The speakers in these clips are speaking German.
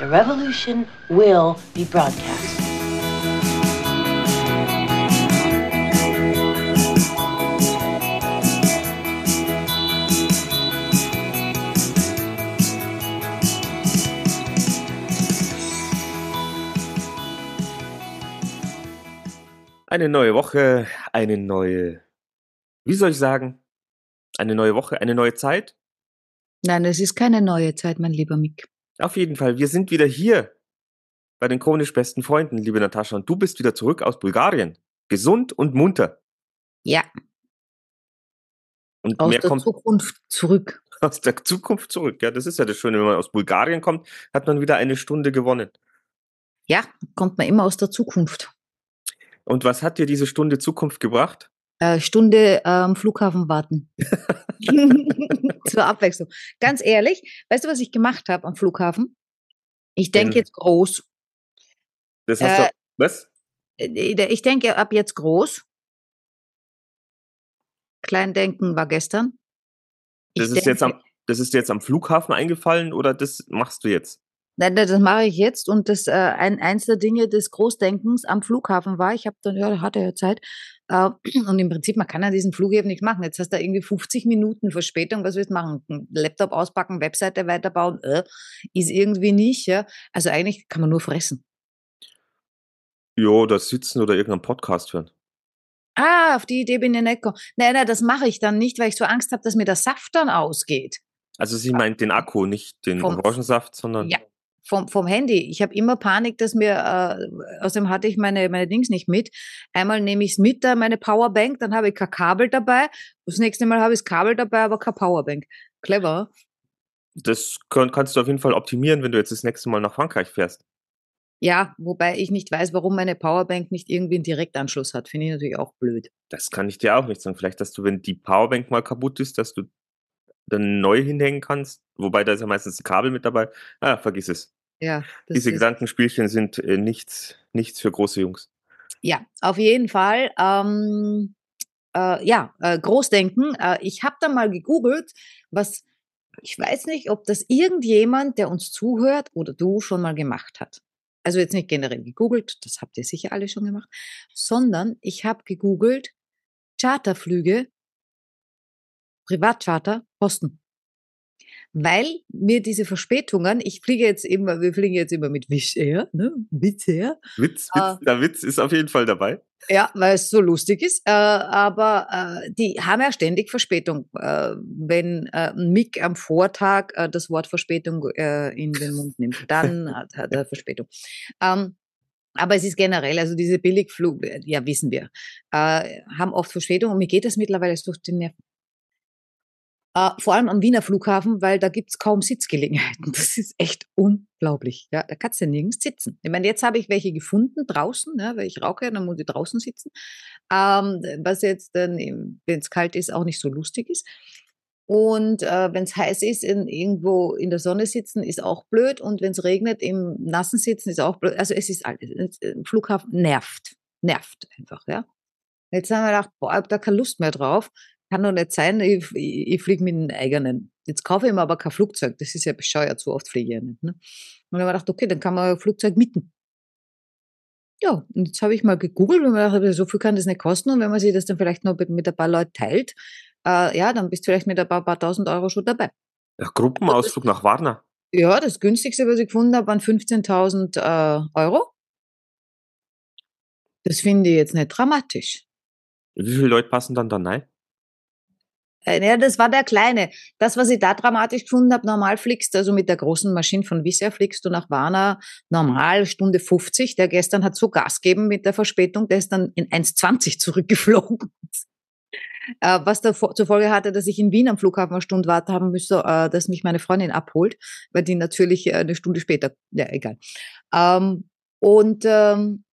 The revolution will be broadcast. Eine neue Woche, eine neue, wie soll ich sagen, eine neue Woche, eine neue Zeit. Nein, es ist keine neue Zeit, mein lieber Mick. Auf jeden Fall, wir sind wieder hier bei den chronisch besten Freunden, liebe Natascha, und du bist wieder zurück aus Bulgarien. Gesund und munter. Ja, Und aus mehr der kommt Zukunft zurück. aus der Zukunft zurück. Ja, das ist ja das Schöne, wenn man aus Bulgarien kommt, hat man wieder eine Stunde gewonnen. Ja, kommt man immer aus der Zukunft. Und was hat dir diese Stunde Zukunft gebracht? Äh, Stunde am Flughafen warten. Zur Abwechslung. Ganz ehrlich, weißt du, was ich gemacht habe am Flughafen? Ich denke jetzt groß. Das hast Äh, du, was? Äh, Ich denke ab jetzt groß. Kleindenken war gestern. Ich Das ist, jetzt am, das ist jetzt am Flughafen eingefallen oder das machst du jetzt? Nein, das mache ich jetzt. Und das äh, ein, eins der Dinge des Großdenkens am Flughafen war, ich habe dann, ja, da hatte ja Zeit. Äh, und im Prinzip, man kann an diesen Flughäfen nichts machen. Jetzt hast du irgendwie 50 Minuten Verspätung. Was willst du machen? Laptop auspacken, Webseite weiterbauen? Äh, ist irgendwie nicht. Ja? Also eigentlich kann man nur fressen. Jo, da sitzen oder irgendeinen Podcast hören. Ah, auf die Idee bin ich nicht gekommen. Nein, nein, das mache ich dann nicht, weil ich so Angst habe, dass mir der Saft dann ausgeht. Also sie meint den Akku, nicht den Orangensaft, sondern Ja. Vom, vom Handy. Ich habe immer Panik, dass mir, äh, außerdem hatte ich meine, meine Dings nicht mit. Einmal nehme ich es mit, da meine Powerbank, dann habe ich kein Kabel dabei. Das nächste Mal habe ich das Kabel dabei, aber keine Powerbank. Clever. das könnt, kannst du auf jeden Fall optimieren, wenn du jetzt das nächste Mal nach Frankreich fährst. Ja, wobei ich nicht weiß, warum meine Powerbank nicht irgendwie einen Direktanschluss hat. Finde ich natürlich auch blöd. Das kann ich dir auch nicht sagen. Vielleicht, dass du, wenn die Powerbank mal kaputt ist, dass du dann neu hinhängen kannst. Wobei da ist ja meistens ein Kabel mit dabei. Ah, vergiss es. Ja, Diese ist, Gedankenspielchen sind äh, nichts, nichts für große Jungs. ja auf jeden Fall. Ähm, äh, ja, äh, Großdenken. Äh, ich habe da mal gegoogelt, was ich weiß nicht, ob das irgendjemand, der uns zuhört oder du schon mal gemacht hat. Also jetzt nicht generell gegoogelt, das habt ihr sicher alle schon gemacht, sondern ich habe gegoogelt Charterflüge, Privatcharter, Kosten. Weil mir diese Verspätungen, ich fliege jetzt immer, wir fliegen jetzt immer mit Wizz Air, ne? Wizz Air. Witz, Witz, Ah. der Witz ist auf jeden Fall dabei. Ja, weil es so lustig ist. Äh, aber äh, die haben ja ständig Verspätung. Äh, wenn äh, Mick am Vortag äh, das Wort Verspätung äh, in den Mund nimmt, dann hat, hat er Verspätung. Ähm, aber es ist generell, also diese Billigflug, ja, wissen wir, äh, haben oft Verspätung und mir geht das mittlerweile durch den Nerven. Äh, vor allem am Wiener Flughafen, weil da gibt's kaum Sitzgelegenheiten. Das ist echt unglaublich. Ja, da kannst du nirgends sitzen. Ich meine, jetzt habe ich welche gefunden draußen, ja, weil ich rauche, dann muss ich draußen sitzen. Ähm, was jetzt dann, wenn es kalt ist, auch nicht so lustig ist. Und äh, wenn es heiß ist, in, irgendwo in der Sonne sitzen, ist auch blöd. Und wenn es regnet, im Nassen sitzen, ist auch blöd. Also es ist alles. es- äh, Flughafen nervt. Nervt einfach, ja. Jetzt haben wir gedacht, boah, ich hab da keine Lust mehr drauf. Kann doch nicht sein, ich, ich, ich fliege mit einem eigenen. Jetzt kaufe ich mir aber kein Flugzeug. Das ist ja bescheuert, so oft fliege ich ja nicht. Ne? Und dann habe ich gedacht, okay, dann kann man ein Flugzeug mieten. Ja, und jetzt habe ich mal gegoogelt und mir gedacht, so viel kann das nicht kosten. Und wenn man sich das dann vielleicht noch mit, mit ein paar Leuten teilt, äh, ja, dann bist du vielleicht mit ein paar, paar tausend Euro schon dabei. Der Gruppenausflug nach Warna. Ja, das günstigste, was ich gefunden habe, waren 15.000 äh, Euro. Das finde ich jetzt nicht dramatisch. Wie viele Leute passen dann da rein? Äh, Ja, das war der kleine. Das, was ich da dramatisch gefunden habe, normal fliegst, also mit der großen Maschine von Air fliegst du nach Warna normal Stunde 50. Der gestern hat so Gas gegeben mit der Verspätung, der ist dann in 1,20 zurückgeflogen. Äh, was da zur Folge hatte, dass ich in Wien am Flughafen eine Stunde warten haben müsste, äh, dass mich meine Freundin abholt, weil die natürlich eine Stunde später, ja, egal. Ähm, und ähm,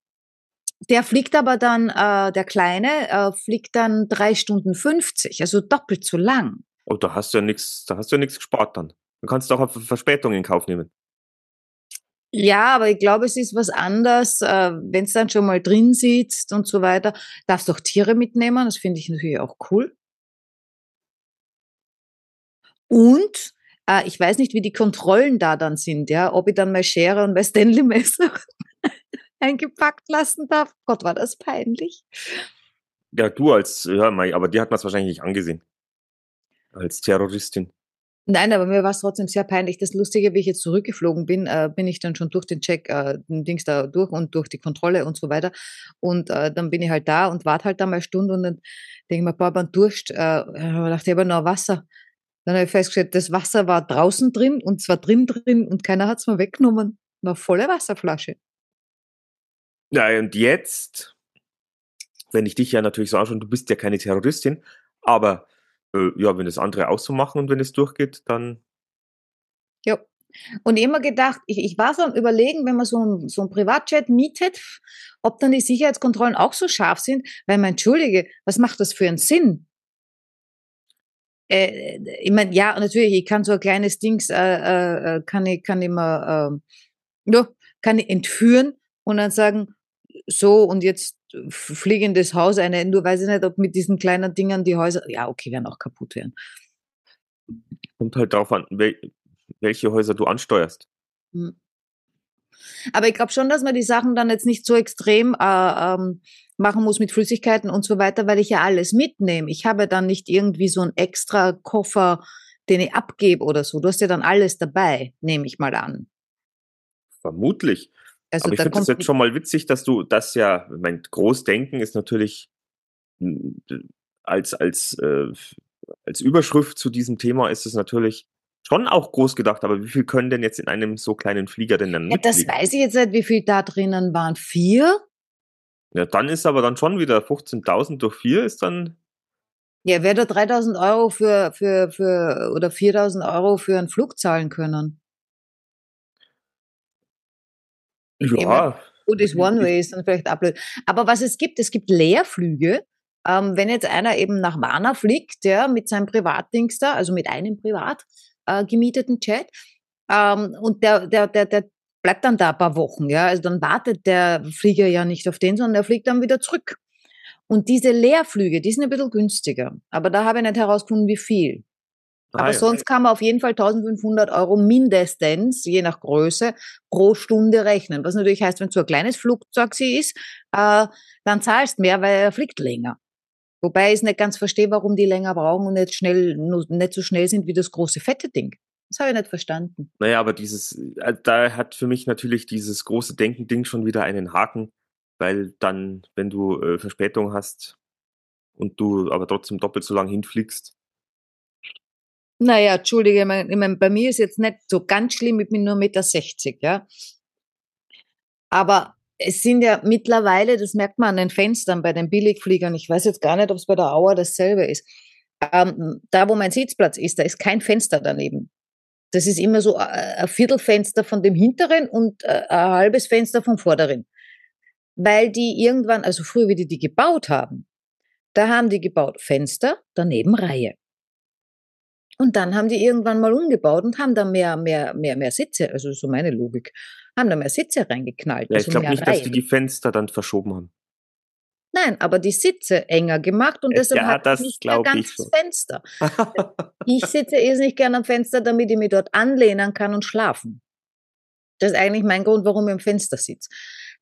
der fliegt aber dann, äh, der Kleine, äh, fliegt dann drei Stunden 50, also doppelt so lang. Oh, da hast du ja nichts, da hast du ja nichts gespart dann. Du kannst auch eine Verspätung in Kauf nehmen. Ja, aber ich glaube, es ist was anderes, äh, wenn es dann schon mal drin sitzt und so weiter. Darfst auch Tiere mitnehmen, das finde ich natürlich auch cool. Und Äh, ich weiß nicht, wie die Kontrollen da dann sind, ja, ob ich dann meine Schere und mein Stanley-Messer eingepackt lassen darf. Gott, war das peinlich. Ja, du als, ja, Mai, aber dir hat man es wahrscheinlich nicht angesehen. Als Terroristin. Nein, aber mir war es trotzdem sehr peinlich. Das Lustige, wie ich jetzt zurückgeflogen bin, äh, bin ich dann schon durch den Check, äh, den Dings da durch und durch die Kontrolle und so weiter. Und äh, dann bin ich halt da und warte halt da mal eine Stunde und dann denke ich mir, boah, beim Durst, äh, dachte ich aber noch Wasser. Dann habe ich festgestellt, das Wasser war draußen drin und zwar drin drin und keiner hat es mir weggenommen. War volle Wasserflasche. Ja, und jetzt, wenn ich dich ja natürlich so anschaue, du bist ja keine Terroristin, aber äh, ja, wenn das andere auch so machen und wenn es durchgeht, dann. Ja. Und immer gedacht, ich, ich war so am Überlegen, wenn man so ein, so ein Privatjet mietet, ob dann die Sicherheitskontrollen auch so scharf sind, weil man, entschuldige, was macht das für einen Sinn? Äh, ich meine, ja, natürlich, ich kann so ein kleines Dings, äh, äh, äh kann ich, kann ich mal, äh, ja, kann ich entführen und dann sagen, so und jetzt fliegendes Haus eine, nur weiß ich nicht, ob mit diesen kleinen Dingern die Häuser, ja, okay, werden auch kaputt werden. Kommt halt darauf an, welche Häuser du ansteuerst. Hm. Aber ich glaube schon, dass man die Sachen dann jetzt nicht so extrem äh, ähm, machen muss mit Flüssigkeiten und so weiter, weil ich ja alles mitnehme. Ich habe dann nicht irgendwie so einen extra Koffer, den ich abgebe oder so. Du hast ja dann alles dabei, nehme ich mal an. Vermutlich. Also Aber ich finde es jetzt schon mal witzig, dass du das ja, mein Großdenken ist natürlich als, als, äh, als Überschrift zu diesem Thema ist es natürlich schon auch groß gedacht, aber wie viel können denn jetzt in einem so kleinen Flieger denn dann ja, Das weiß ich jetzt nicht, wie viel da drinnen waren. Vier? Ja, dann ist aber dann schon wieder 15.000 durch vier ist dann. Ja, wer da 3.000 Euro für, für, für, oder 4.000 Euro für einen Flug zahlen können? Ja. Gut ist One-Way, ist dann vielleicht blöd. Aber was es gibt, es gibt Leerflüge. Ähm, wenn jetzt einer eben nach Warna fliegt, ja, mit seinem Privatdings da, also mit einem privat äh, gemieteten Jet, ähm, und der, der, der, der bleibt dann da ein paar Wochen, ja, also dann wartet der Flieger ja nicht auf den, sondern er fliegt dann wieder zurück. Und diese Leerflüge, die sind ein bisschen günstiger. Aber da habe ich nicht herausgefunden, wie viel. Aber sonst kann man auf jeden Fall 1500 Euro mindestens, je nach Größe, pro Stunde rechnen. Was natürlich heißt, wenn es so ein kleines Flugzeug sie ist, äh, dann zahlst mehr, weil er fliegt länger. Wobei ich nicht ganz verstehe, warum die länger brauchen und nicht schnell, nicht so schnell sind wie das große fette Ding. Das habe ich nicht verstanden. Naja, aber dieses, äh, da hat für mich natürlich dieses große Denken-Ding schon wieder einen Haken, weil dann, wenn du äh, Verspätung hast und du aber trotzdem doppelt so lang hinfliegst, naja, entschuldige, ich mein, bei mir ist jetzt nicht so ganz schlimm, ich bin nur 1,60 Meter, ja. Aber es sind ja mittlerweile, das merkt man an den Fenstern bei den Billigfliegern, ich weiß jetzt gar nicht, ob es bei der Auer dasselbe ist. Ähm, da, wo mein Sitzplatz ist, da ist kein Fenster daneben. Das ist immer so äh, ein Viertelfenster von dem hinteren und äh, ein halbes Fenster vom vorderen. Weil die irgendwann, also früher, wie die die gebaut haben, da haben die gebaut Fenster, daneben Reihe. Und dann haben die irgendwann mal umgebaut und haben da mehr, mehr, mehr, mehr Sitze, also so meine Logik, haben da mehr Sitze reingeknallt. Ja, also ich glaube nicht, Reihen. dass die die Fenster dann verschoben haben. Nein, aber die Sitze enger gemacht und deshalb ja, hat das nicht mehr ganz so. Fenster. ich sitze eh nicht gerne am Fenster, damit ich mich dort anlehnen kann und schlafen. Das ist eigentlich mein Grund, warum ich am Fenster sitze.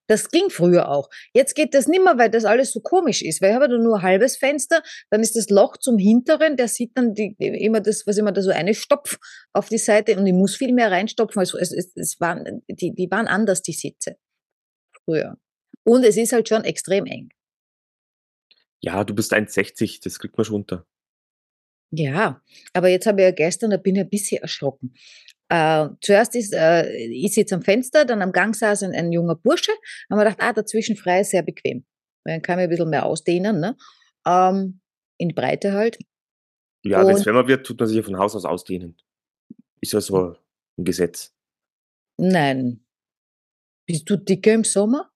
Das ging früher auch. Jetzt geht das nimmer, weil das alles so komisch ist. Weil ich habe da nur ein halbes Fenster, dann ist das Loch zum hinteren, der sieht dann die, immer das, was immer da so eine Stopf auf die Seite und ich muss viel mehr reinstopfen. Also es, es, es waren, die, die waren anders, die Sitze. Früher. Und es ist halt schon extrem eng. Ja, du bist 1,60, das kriegt man schon unter. Ja, aber jetzt habe ich ja gestern, da bin ich ein bisschen erschrocken. Äh, zuerst ist, äh, ich sitze am Fenster, dann am Gang saß ein, ein junger Bursche, haben wir gedacht, ah, dazwischen frei ist sehr bequem. Dann kann man ein bisschen mehr ausdehnen, ne? Ähm, in die Breite halt. Ja, wenn es wärmer wird, tut man sich ja von Haus aus ausdehnen. Ist ja so ein Gesetz. Nein. Bist du dicker im Sommer?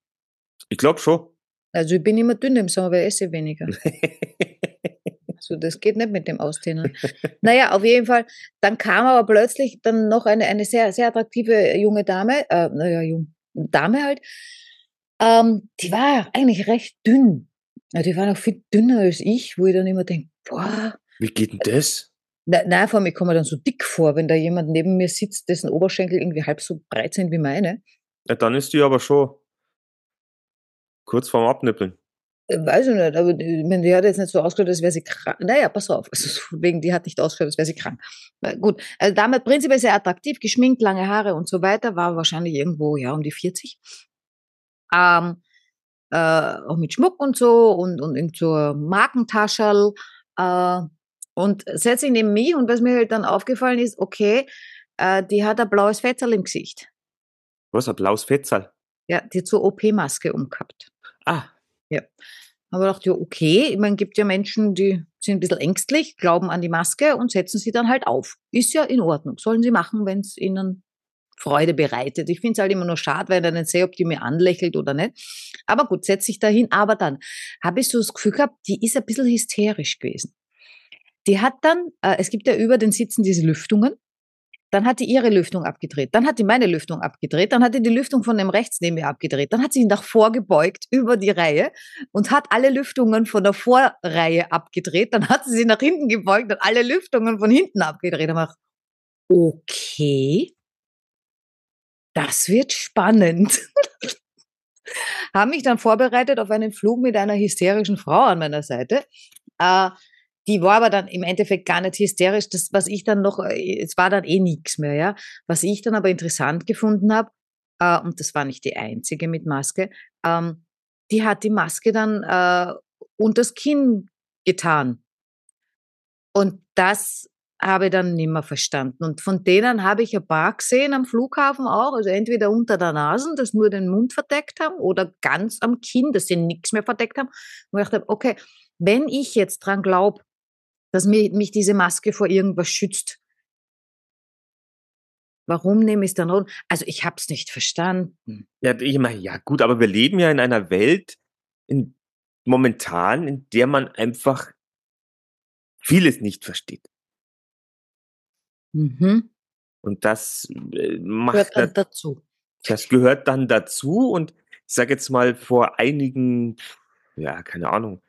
Ich glaube schon. Also ich bin immer dünn im Sommer, weil ich esse weniger. So, das geht nicht mit dem Ausdehnen. naja, auf jeden Fall. Dann kam aber plötzlich dann noch eine, eine sehr, sehr attraktive junge Dame, äh, naja, jung, Dame halt. Ähm, die war eigentlich recht dünn. Ja, die war noch viel dünner als ich, wo ich dann immer denke, boah. Wie geht denn das? Nein, vor allem, ich komme mir dann so dick vor, wenn da jemand neben mir sitzt, dessen Oberschenkel irgendwie halb so breit sind wie meine. Ja, dann ist die aber schon kurz vorm Abnippeln. Äh, weiß ich nicht, aber die, die hat jetzt nicht so ausgeschaut, als wäre sie krank. Naja, pass auf, also wegen, die hat nicht ausgeschaut, als wäre sie krank. Na, gut, also damit prinzipiell sehr attraktiv, geschminkt, lange Haare und so weiter, war wahrscheinlich irgendwo, ja, um die 40. Ähm, äh, auch mit Schmuck und so und, und in zur Markentascherl. Äh, und setzt sich neben mich und was mir halt dann aufgefallen ist, okay, äh, die hat ein blaues Fetzel im Gesicht. Was, ein blaues Fetzel? Ja, die zur OP-Maske umgehabt. Ah. Ja. Aber ich dachte, ja, okay, ich meine, gibt ja Menschen, die sind ein bisschen ängstlich, glauben an die Maske und setzen sie dann halt auf. Ist ja in Ordnung. Sollen sie machen, wenn es ihnen Freude bereitet. Ich finde es halt immer nur schade, weil ich dann nicht sehe, ob die mir anlächelt oder nicht. Aber gut, setze ich dahin. Aber dann habe ich so das Gefühl gehabt, die ist ein bisschen hysterisch gewesen. Die hat dann, äh, es gibt ja über den Sitzen diese Lüftungen. Dann hat die ihre Lüftung abgedreht. Dann hat die meine Lüftung abgedreht. Dann hat die die Lüftung von dem rechts neben mir abgedreht. Dann hat sie nach vorgebeugt über die Reihe und hat alle Lüftungen von der Vorreihe abgedreht. Dann hat sie sie nach hinten gebeugt und alle Lüftungen von hinten abgedreht. Dann okay, das wird spannend. Haben mich dann vorbereitet auf einen Flug mit einer hysterischen Frau an meiner Seite. Äh, die war aber dann im Endeffekt gar nicht hysterisch. Das, was ich dann noch, äh, es war dann eh nichts mehr, ja. Was ich dann aber interessant gefunden habe, äh, und das war nicht die einzige mit Maske, ähm, die hat die Maske dann äh, unters Kinn getan. Und das habe ich dann nicht mehr verstanden. Und von denen habe ich ein paar gesehen am Flughafen auch, also entweder unter der Nase, das nur den Mund verdeckt haben, oder ganz am Kinn, dass sie nichts mehr verdeckt haben. Und ich dachte, okay, wenn ich jetzt dran glaube, dass mich, mich diese Maske vor irgendwas schützt, Warum nehme ich es dann runter? Also ich habe es nicht verstanden. Ja, ich meine, ja gut, aber wir leben ja in einer Welt in, momentan, in der man einfach vieles nicht versteht. Mhm. Und das äh, macht gehört dann dazu. Das gehört dann dazu und ich sage jetzt mal vor einigen, ja, keine Ahnung,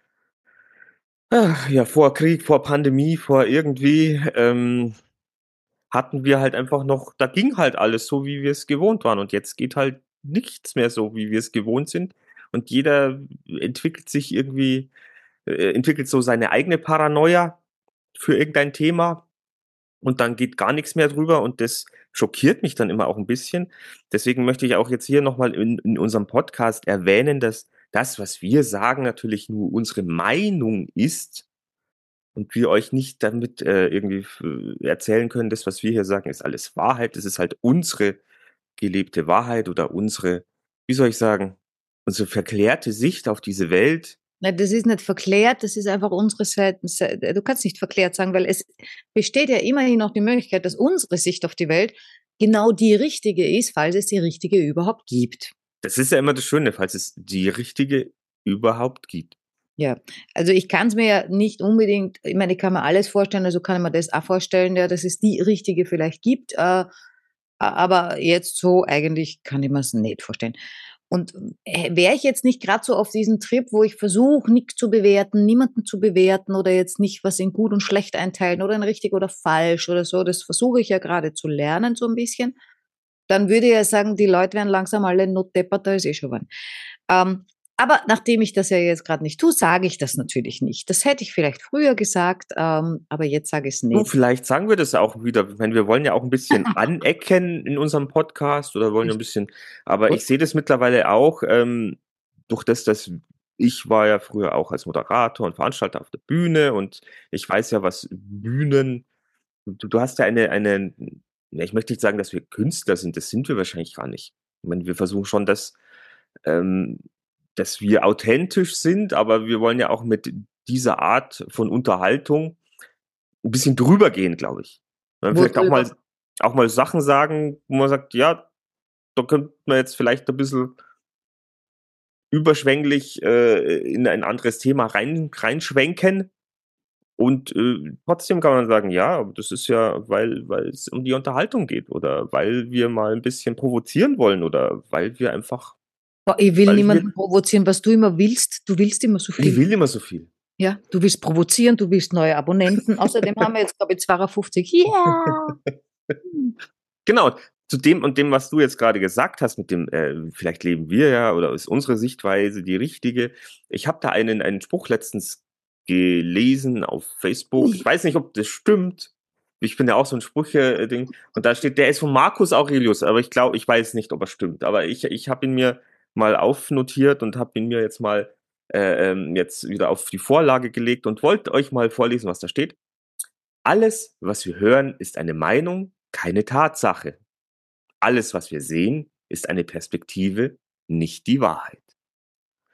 ja, vor Krieg, vor Pandemie, vor irgendwie, ähm, hatten wir halt einfach noch, da ging halt alles so, wie wir es gewohnt waren. Und jetzt geht halt nichts mehr so, wie wir es gewohnt sind. Und jeder entwickelt sich irgendwie, äh, entwickelt so seine eigene Paranoia für irgendein Thema und dann geht gar nichts mehr drüber und das schockiert mich dann immer auch ein bisschen. Deswegen möchte ich auch jetzt hier nochmal in, in unserem Podcast erwähnen, dass das, was wir sagen, natürlich nur unsere Meinung ist und wir euch nicht damit äh, irgendwie erzählen können, das, was wir hier sagen, ist alles Wahrheit. Das ist halt unsere gelebte Wahrheit oder unsere, wie soll ich sagen, unsere verklärte Sicht auf diese Welt, Nein, das ist nicht verklärt, das ist einfach unsere Seite. Du kannst nicht verklärt sagen, weil es besteht ja immerhin noch die Möglichkeit, dass unsere Sicht auf die Welt genau die richtige ist, falls es die richtige überhaupt gibt. Das ist ja immer das Schöne, falls es die richtige überhaupt gibt. Ja, also ich kann es mir ja nicht unbedingt, ich meine, ich kann mir alles vorstellen, also kann ich mir das auch vorstellen, ja, dass es die richtige vielleicht gibt, äh, aber jetzt so eigentlich kann ich mir es nicht vorstellen. Und äh, wäre ich jetzt nicht gerade so auf diesem Trip, wo ich versuche, nichts zu bewerten, niemanden zu bewerten oder jetzt nicht was in gut und schlecht einteilen oder in richtig oder falsch oder so, das versuche ich ja gerade zu lernen so ein bisschen, dann würde ich ja sagen, die Leute werden langsam alle notdepperter als eh schon waren. Ähm, aber nachdem ich das ja jetzt gerade nicht tue, sage ich das natürlich nicht. Das hätte ich vielleicht früher gesagt, ähm, aber jetzt sage ich es nicht. Oh, vielleicht sagen wir das auch wieder. Wenn wir wollen ja auch ein bisschen anecken in unserem Podcast oder wollen ein bisschen. Aber Gut. ich sehe das mittlerweile auch ähm, durch das, dass ich war ja früher auch als Moderator und Veranstalter auf der Bühne und ich weiß ja, was Bühnen. Du, du hast ja eine, eine. Ich möchte nicht sagen, dass wir Künstler sind. Das sind wir wahrscheinlich gar nicht. Ich meine, wir versuchen schon, das ähm, dass wir authentisch sind, aber wir wollen ja auch mit dieser Art von Unterhaltung ein bisschen drüber gehen, glaube ich. Vielleicht auch mal, auch mal Sachen sagen, wo man sagt, ja, da könnte man jetzt vielleicht ein bisschen überschwänglich äh, in ein anderes Thema rein, reinschwenken. Und äh, trotzdem kann man sagen, ja, das ist ja, weil, weil es um die Unterhaltung geht oder weil wir mal ein bisschen provozieren wollen oder weil wir einfach ich will niemanden will, provozieren, was du immer willst. Du willst immer so viel. Ich will immer so viel. Ja, du willst provozieren, du willst neue Abonnenten. Außerdem haben wir jetzt, glaube ich, 52. Ja. Yeah. genau, zu dem und dem, was du jetzt gerade gesagt hast, mit dem, äh, vielleicht leben wir ja oder ist unsere Sichtweise die richtige. Ich habe da einen, einen Spruch letztens gelesen auf Facebook. Ich weiß nicht, ob das stimmt. Ich bin ja auch so ein Sprüche-Ding. Und da steht, der ist von Marcus Aurelius, aber ich glaube, ich weiß nicht, ob er stimmt. Aber ich, ich habe ihn mir mal aufnotiert und habe ihn mir jetzt mal äh, ähm, jetzt wieder auf die Vorlage gelegt und wollte euch mal vorlesen, was da steht. Alles, was wir hören, ist eine Meinung, keine Tatsache. Alles, was wir sehen, ist eine Perspektive, nicht die Wahrheit.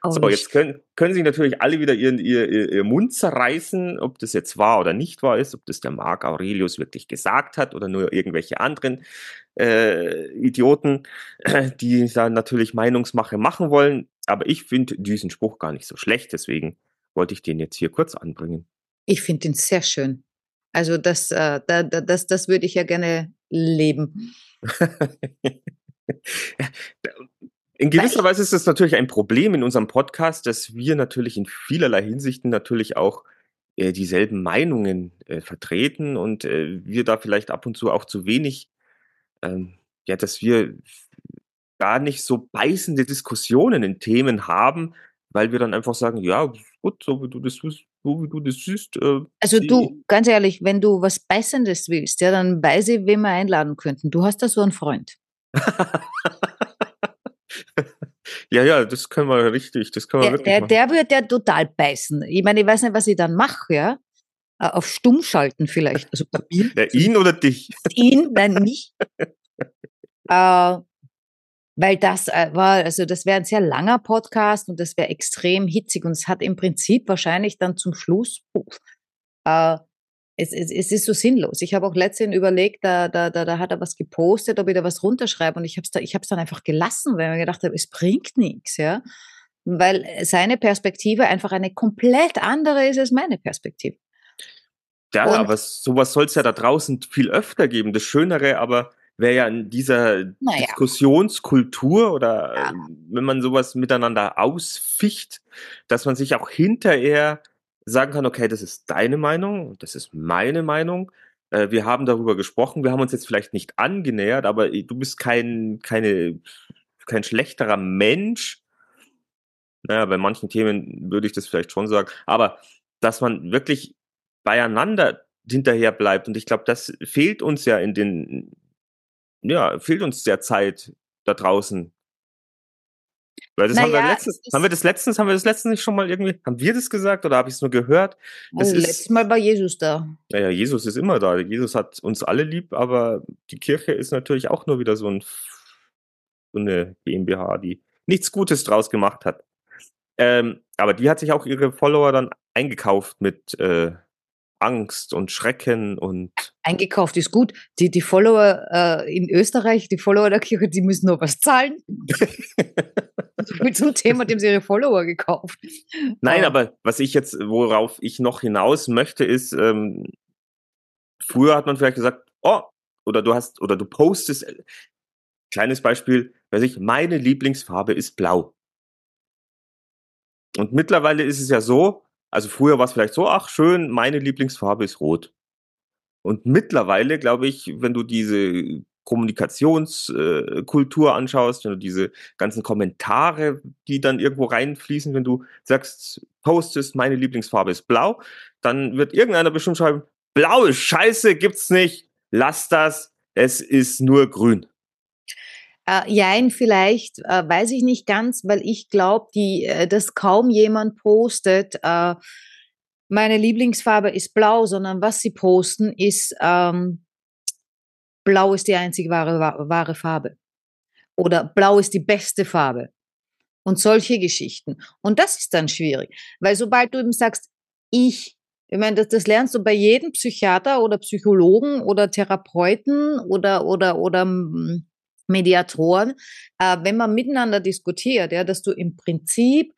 Oh, so, jetzt können, können sich natürlich alle wieder ihren, ihr, ihr, ihr Mund zerreißen, ob das jetzt wahr oder nicht wahr ist, ob das der Marc Aurelius wirklich gesagt hat oder nur irgendwelche anderen äh, Idioten, die da natürlich Meinungsmache machen wollen. Aber ich finde diesen Spruch gar nicht so schlecht, deswegen wollte ich den jetzt hier kurz anbringen. Ich finde ihn sehr schön. Also das, äh, da, das, das würde ich ja gerne leben. in gewisser Weise ist es natürlich ein Problem in unserem Podcast, dass wir natürlich in vielerlei Hinsichten natürlich auch äh, dieselben Meinungen äh, vertreten und äh, wir da vielleicht ab und zu auch zu wenig, ähm, ja, dass wir gar nicht so beißende Diskussionen in Themen haben, weil wir dann einfach sagen, ja, gut, so wie du das, so wie du das siehst. Äh, also du, ganz ehrlich, wenn du was Beißendes willst, ja, dann weiß ich, wen wir einladen könnten. Du hast da so einen Freund. ja, ja, das können wir richtig, das können wir der, wirklich der, machen. Der wird ja total beißen. Ich meine, ich weiß nicht, was ich dann mache, ja. Auf Stumm schalten vielleicht. Also bei mir. Ja, ihn oder dich? Ihn, nein, mich. äh, weil das äh, war, also das wäre ein sehr langer Podcast und das wäre extrem hitzig und es hat im Prinzip wahrscheinlich dann zum Schluss, äh, es, es, es ist so sinnlos. Ich habe auch letztens überlegt, da, da, da, da hat er was gepostet, ob ich da was runterschreibe und ich habe es da, ich dann einfach gelassen, weil ich mir gedacht habe, es bringt nichts, ja, weil seine Perspektive einfach eine komplett andere ist als meine Perspektive. Ja, und aber sowas soll es ja da draußen viel öfter geben. Das Schönere, aber wäre ja in dieser naja. Diskussionskultur oder ja. wenn man sowas miteinander ausficht, dass man sich auch hinterher sagen kann, okay, das ist deine Meinung, das ist meine Meinung. Äh, wir haben darüber gesprochen, wir haben uns jetzt vielleicht nicht angenähert, aber du bist kein, keine, kein schlechterer Mensch. Naja, bei manchen Themen würde ich das vielleicht schon sagen, aber dass man wirklich beieinander hinterher bleibt und ich glaube, das fehlt uns ja in den ja, fehlt uns der Zeit da draußen. Weil das naja, haben wir letztens, haben wir das letztens, haben wir das letztens nicht schon mal irgendwie, haben wir das gesagt oder habe ich es nur gehört? Das also letztes Mal war Jesus da. Naja, Jesus ist immer da. Jesus hat uns alle lieb, aber die Kirche ist natürlich auch nur wieder so, ein, so eine GmbH, die nichts Gutes draus gemacht hat. Ähm, aber die hat sich auch ihre Follower dann eingekauft mit äh, Angst und Schrecken und. Eingekauft ist gut. Die, die Follower äh, in Österreich, die Follower der Kirche, die müssen nur was zahlen. Mit zum Thema, dem sie ihre Follower gekauft. Nein, aber was ich jetzt, worauf ich noch hinaus möchte, ist, ähm, früher hat man vielleicht gesagt, oh, oder du hast, oder du postest, äh, kleines Beispiel, weiß ich, meine Lieblingsfarbe ist blau. Und mittlerweile ist es ja so, also früher war es vielleicht so, ach schön, meine Lieblingsfarbe ist rot. Und mittlerweile, glaube ich, wenn du diese Kommunikationskultur äh, anschaust, wenn du diese ganzen Kommentare, die dann irgendwo reinfließen, wenn du sagst, postest, meine Lieblingsfarbe ist blau, dann wird irgendeiner bestimmt schreiben, blau ist scheiße, gibt's nicht, lass das, es ist nur grün. Äh, jein, vielleicht, äh, weiß ich nicht ganz, weil ich glaube, äh, dass kaum jemand postet, äh, meine Lieblingsfarbe ist blau, sondern was sie posten ist, ähm, blau ist die einzige wahre, wahre Farbe. Oder blau ist die beste Farbe. Und solche Geschichten. Und das ist dann schwierig, weil sobald du eben sagst, ich, ich meine, das, das lernst du bei jedem Psychiater oder Psychologen oder Therapeuten oder, oder, oder mm, Mediatoren, äh, wenn man miteinander diskutiert, ja, dass du im Prinzip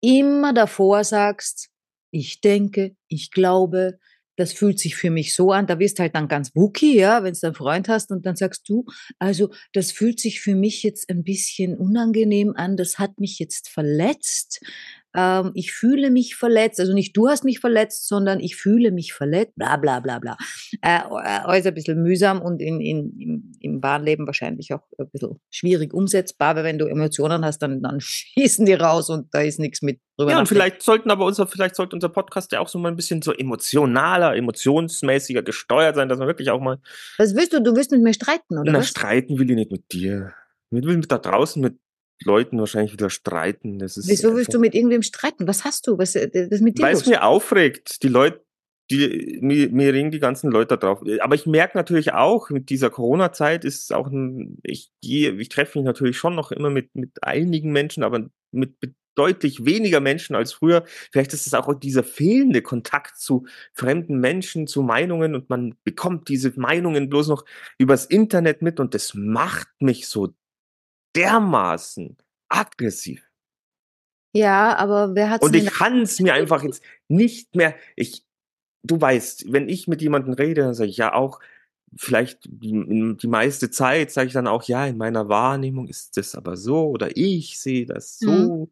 immer davor sagst, ich denke, ich glaube, das fühlt sich für mich so an. Da wirst halt dann ganz wookie, ja, wenn du einen Freund hast und dann sagst du, also das fühlt sich für mich jetzt ein bisschen unangenehm an, das hat mich jetzt verletzt. Ähm, ich fühle mich verletzt. Also nicht du hast mich verletzt, sondern ich fühle mich verletzt, bla bla bla bla. Äh, äh alles ein bisschen mühsam und in, in, im, im wahren Leben wahrscheinlich auch ein bisschen schwierig umsetzbar, weil wenn du Emotionen hast, dann, dann schießen die raus und da ist nichts mit drüber. Ja, und vielleicht sollten aber unser, vielleicht sollte unser Podcast ja auch so mal ein bisschen so emotionaler, emotionsmäßiger gesteuert sein, dass man wirklich auch mal. Was willst du? Du willst mit mir streiten, oder? Na, was? streiten will ich nicht mit dir. Ich will mit da draußen mit Leuten wahrscheinlich wieder streiten. Ist Wieso willst du mit irgendwem streiten? Was hast du? Was, äh, was mit dir Weil es mir aufregt. Die Leute, die, mir, mir regen die ganzen Leute drauf. Aber ich merke natürlich auch, mit dieser Corona-Zeit ist es auch ein, ich gehe, ich treffe mich natürlich schon noch immer mit, mit einigen Menschen, aber mit, mit deutlich weniger Menschen als früher. Vielleicht ist es auch dieser fehlende Kontakt zu fremden Menschen, zu Meinungen und man bekommt diese Meinungen bloß noch übers Internet mit und das macht mich so dermaßen aggressiv. Ja, aber wer hat Und ich kann es mir einfach jetzt nicht mehr. Ich, du weißt, wenn ich mit jemandem rede, dann sage ich ja auch, vielleicht die, die meiste Zeit sage ich dann auch, ja, in meiner Wahrnehmung ist das aber so oder ich sehe das so. Mhm.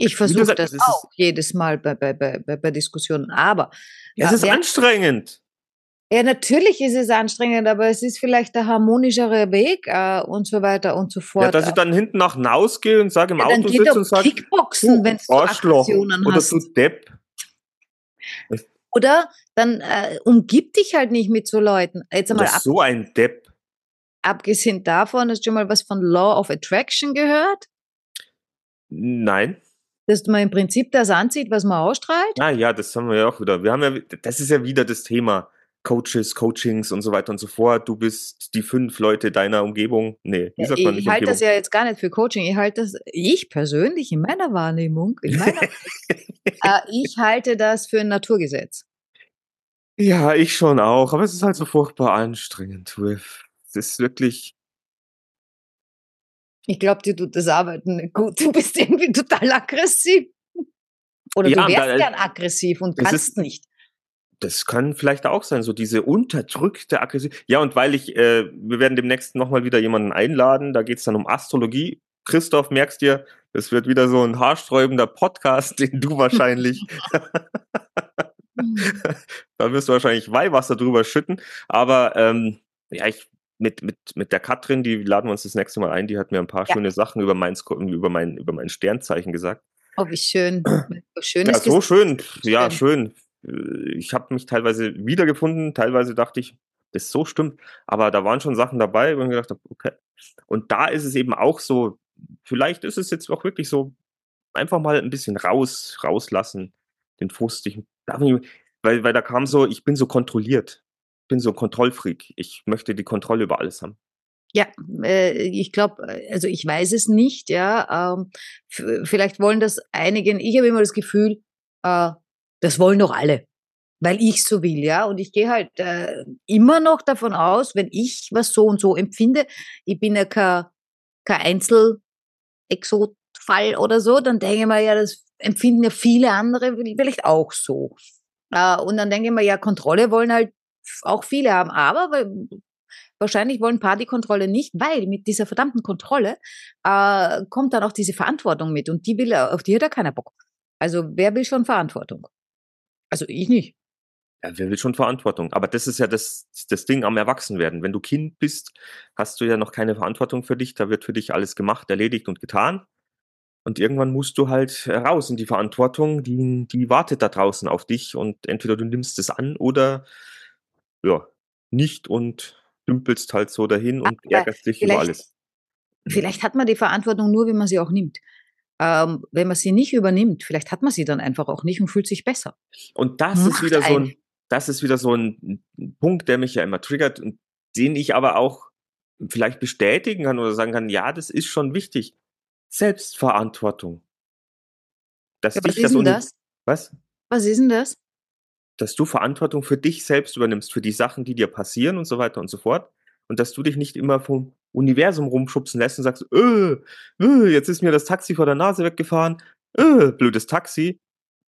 Ich versuche das, das auch jedes Mal bei, bei, bei, bei Diskussionen, aber ja, es ist anstrengend. Ja, natürlich ist es anstrengend, aber es ist vielleicht der harmonischere Weg äh, und so weiter und so fort. Ja, dass ich dann hinten nach hinaus gehe und sage im ja, Auto sitze und sage, Kickboxen, wenn du Aggressionen oder hast. du Depp. Oder dann äh, umgib dich halt nicht mit so Leuten. Jetzt einmal ab, so ein Depp. Abgesehen davon, hast du schon mal was von Law of Attraction gehört? Nein. Dass man im Prinzip das anzieht, was man ausstrahlt? Ah ja, das haben wir ja auch wieder. Wir haben ja, das ist ja wieder das Thema Coaches, Coachings und so weiter und so fort. Du bist die fünf Leute deiner Umgebung. Nee, wie sagt man nicht? Ich halte das ja jetzt gar nicht für Coaching. Ich halte das, ich persönlich in meiner Wahrnehmung, in meiner, äh, ich halte das für ein Naturgesetz. Ja, ich schon auch. Aber es ist halt so furchtbar anstrengend, Riff. Es ist wirklich. Ich glaube, dir tut das Arbeiten gut. Du bist irgendwie total aggressiv. Oder ja, du wärst gern aggressiv und kannst ist, nicht das kann vielleicht auch sein, so diese unterdrückte Aggression. Ja, und weil ich, äh, wir werden demnächst nochmal wieder jemanden einladen, da geht es dann um Astrologie. Christoph, merkst dir, das wird wieder so ein haarsträubender Podcast, den du wahrscheinlich, da wirst du wahrscheinlich Weihwasser drüber schütten. Aber ähm, ja, ich mit, mit, mit der Katrin, die laden wir uns das nächste Mal ein, die hat mir ein paar ja. schöne Sachen über mein, über mein, über mein Sternzeichen gesagt. Oh, wie schön. schön ja, so schön. Ja, schön. Äh, ich habe mich teilweise wiedergefunden, teilweise dachte ich, das so stimmt, aber da waren schon Sachen dabei, wo ich gedacht habe, okay. Und da ist es eben auch so, vielleicht ist es jetzt auch wirklich so, einfach mal ein bisschen raus, rauslassen, den Frust. Ich, weil, weil da kam so, ich bin so kontrolliert, bin so Kontrollfreak, ich möchte die Kontrolle über alles haben. Ja, äh, ich glaube, also ich weiß es nicht, ja. Ähm, vielleicht wollen das einige, ich habe immer das Gefühl, äh, das wollen doch alle, weil ich so will, ja. Und ich gehe halt äh, immer noch davon aus, wenn ich was so und so empfinde, ich bin ja kein, kein Einzelexotfall oder so, dann denke ich mir, ja, das empfinden ja viele andere vielleicht auch so. Äh, und dann denke ich mir, ja, Kontrolle wollen halt auch viele haben, aber wahrscheinlich wollen paar die Kontrolle nicht, weil mit dieser verdammten Kontrolle äh, kommt dann auch diese Verantwortung mit und die will, auf die hat ja keiner Bock. Also wer will schon Verantwortung? Also ich nicht. Ja, wer will schon Verantwortung? Aber das ist ja das, das Ding am Erwachsenwerden. Wenn du Kind bist, hast du ja noch keine Verantwortung für dich. Da wird für dich alles gemacht, erledigt und getan. Und irgendwann musst du halt raus in die Verantwortung, die, die wartet da draußen auf dich und entweder du nimmst es an oder ja, nicht und dümpelst halt so dahin und Aber ärgerst dich über alles. Vielleicht hat man die Verantwortung nur, wenn man sie auch nimmt ähm, wenn man sie nicht übernimmt, vielleicht hat man sie dann einfach auch nicht und fühlt sich besser. Und das Macht ist wieder so ein, das ist wieder so ein Punkt, der mich ja immer triggert und den ich aber auch vielleicht bestätigen kann oder sagen kann, ja, das ist schon wichtig. Selbstverantwortung. Dass ja, was ist denn das? Was? Was ist denn das? Dass du Verantwortung für dich selbst übernimmst, für die Sachen, die dir passieren und so weiter und so fort. Und dass du dich nicht immer vom Universum rumschubsen lässt und sagst, äh, äh, jetzt ist mir das Taxi vor der Nase weggefahren, äh, blödes Taxi.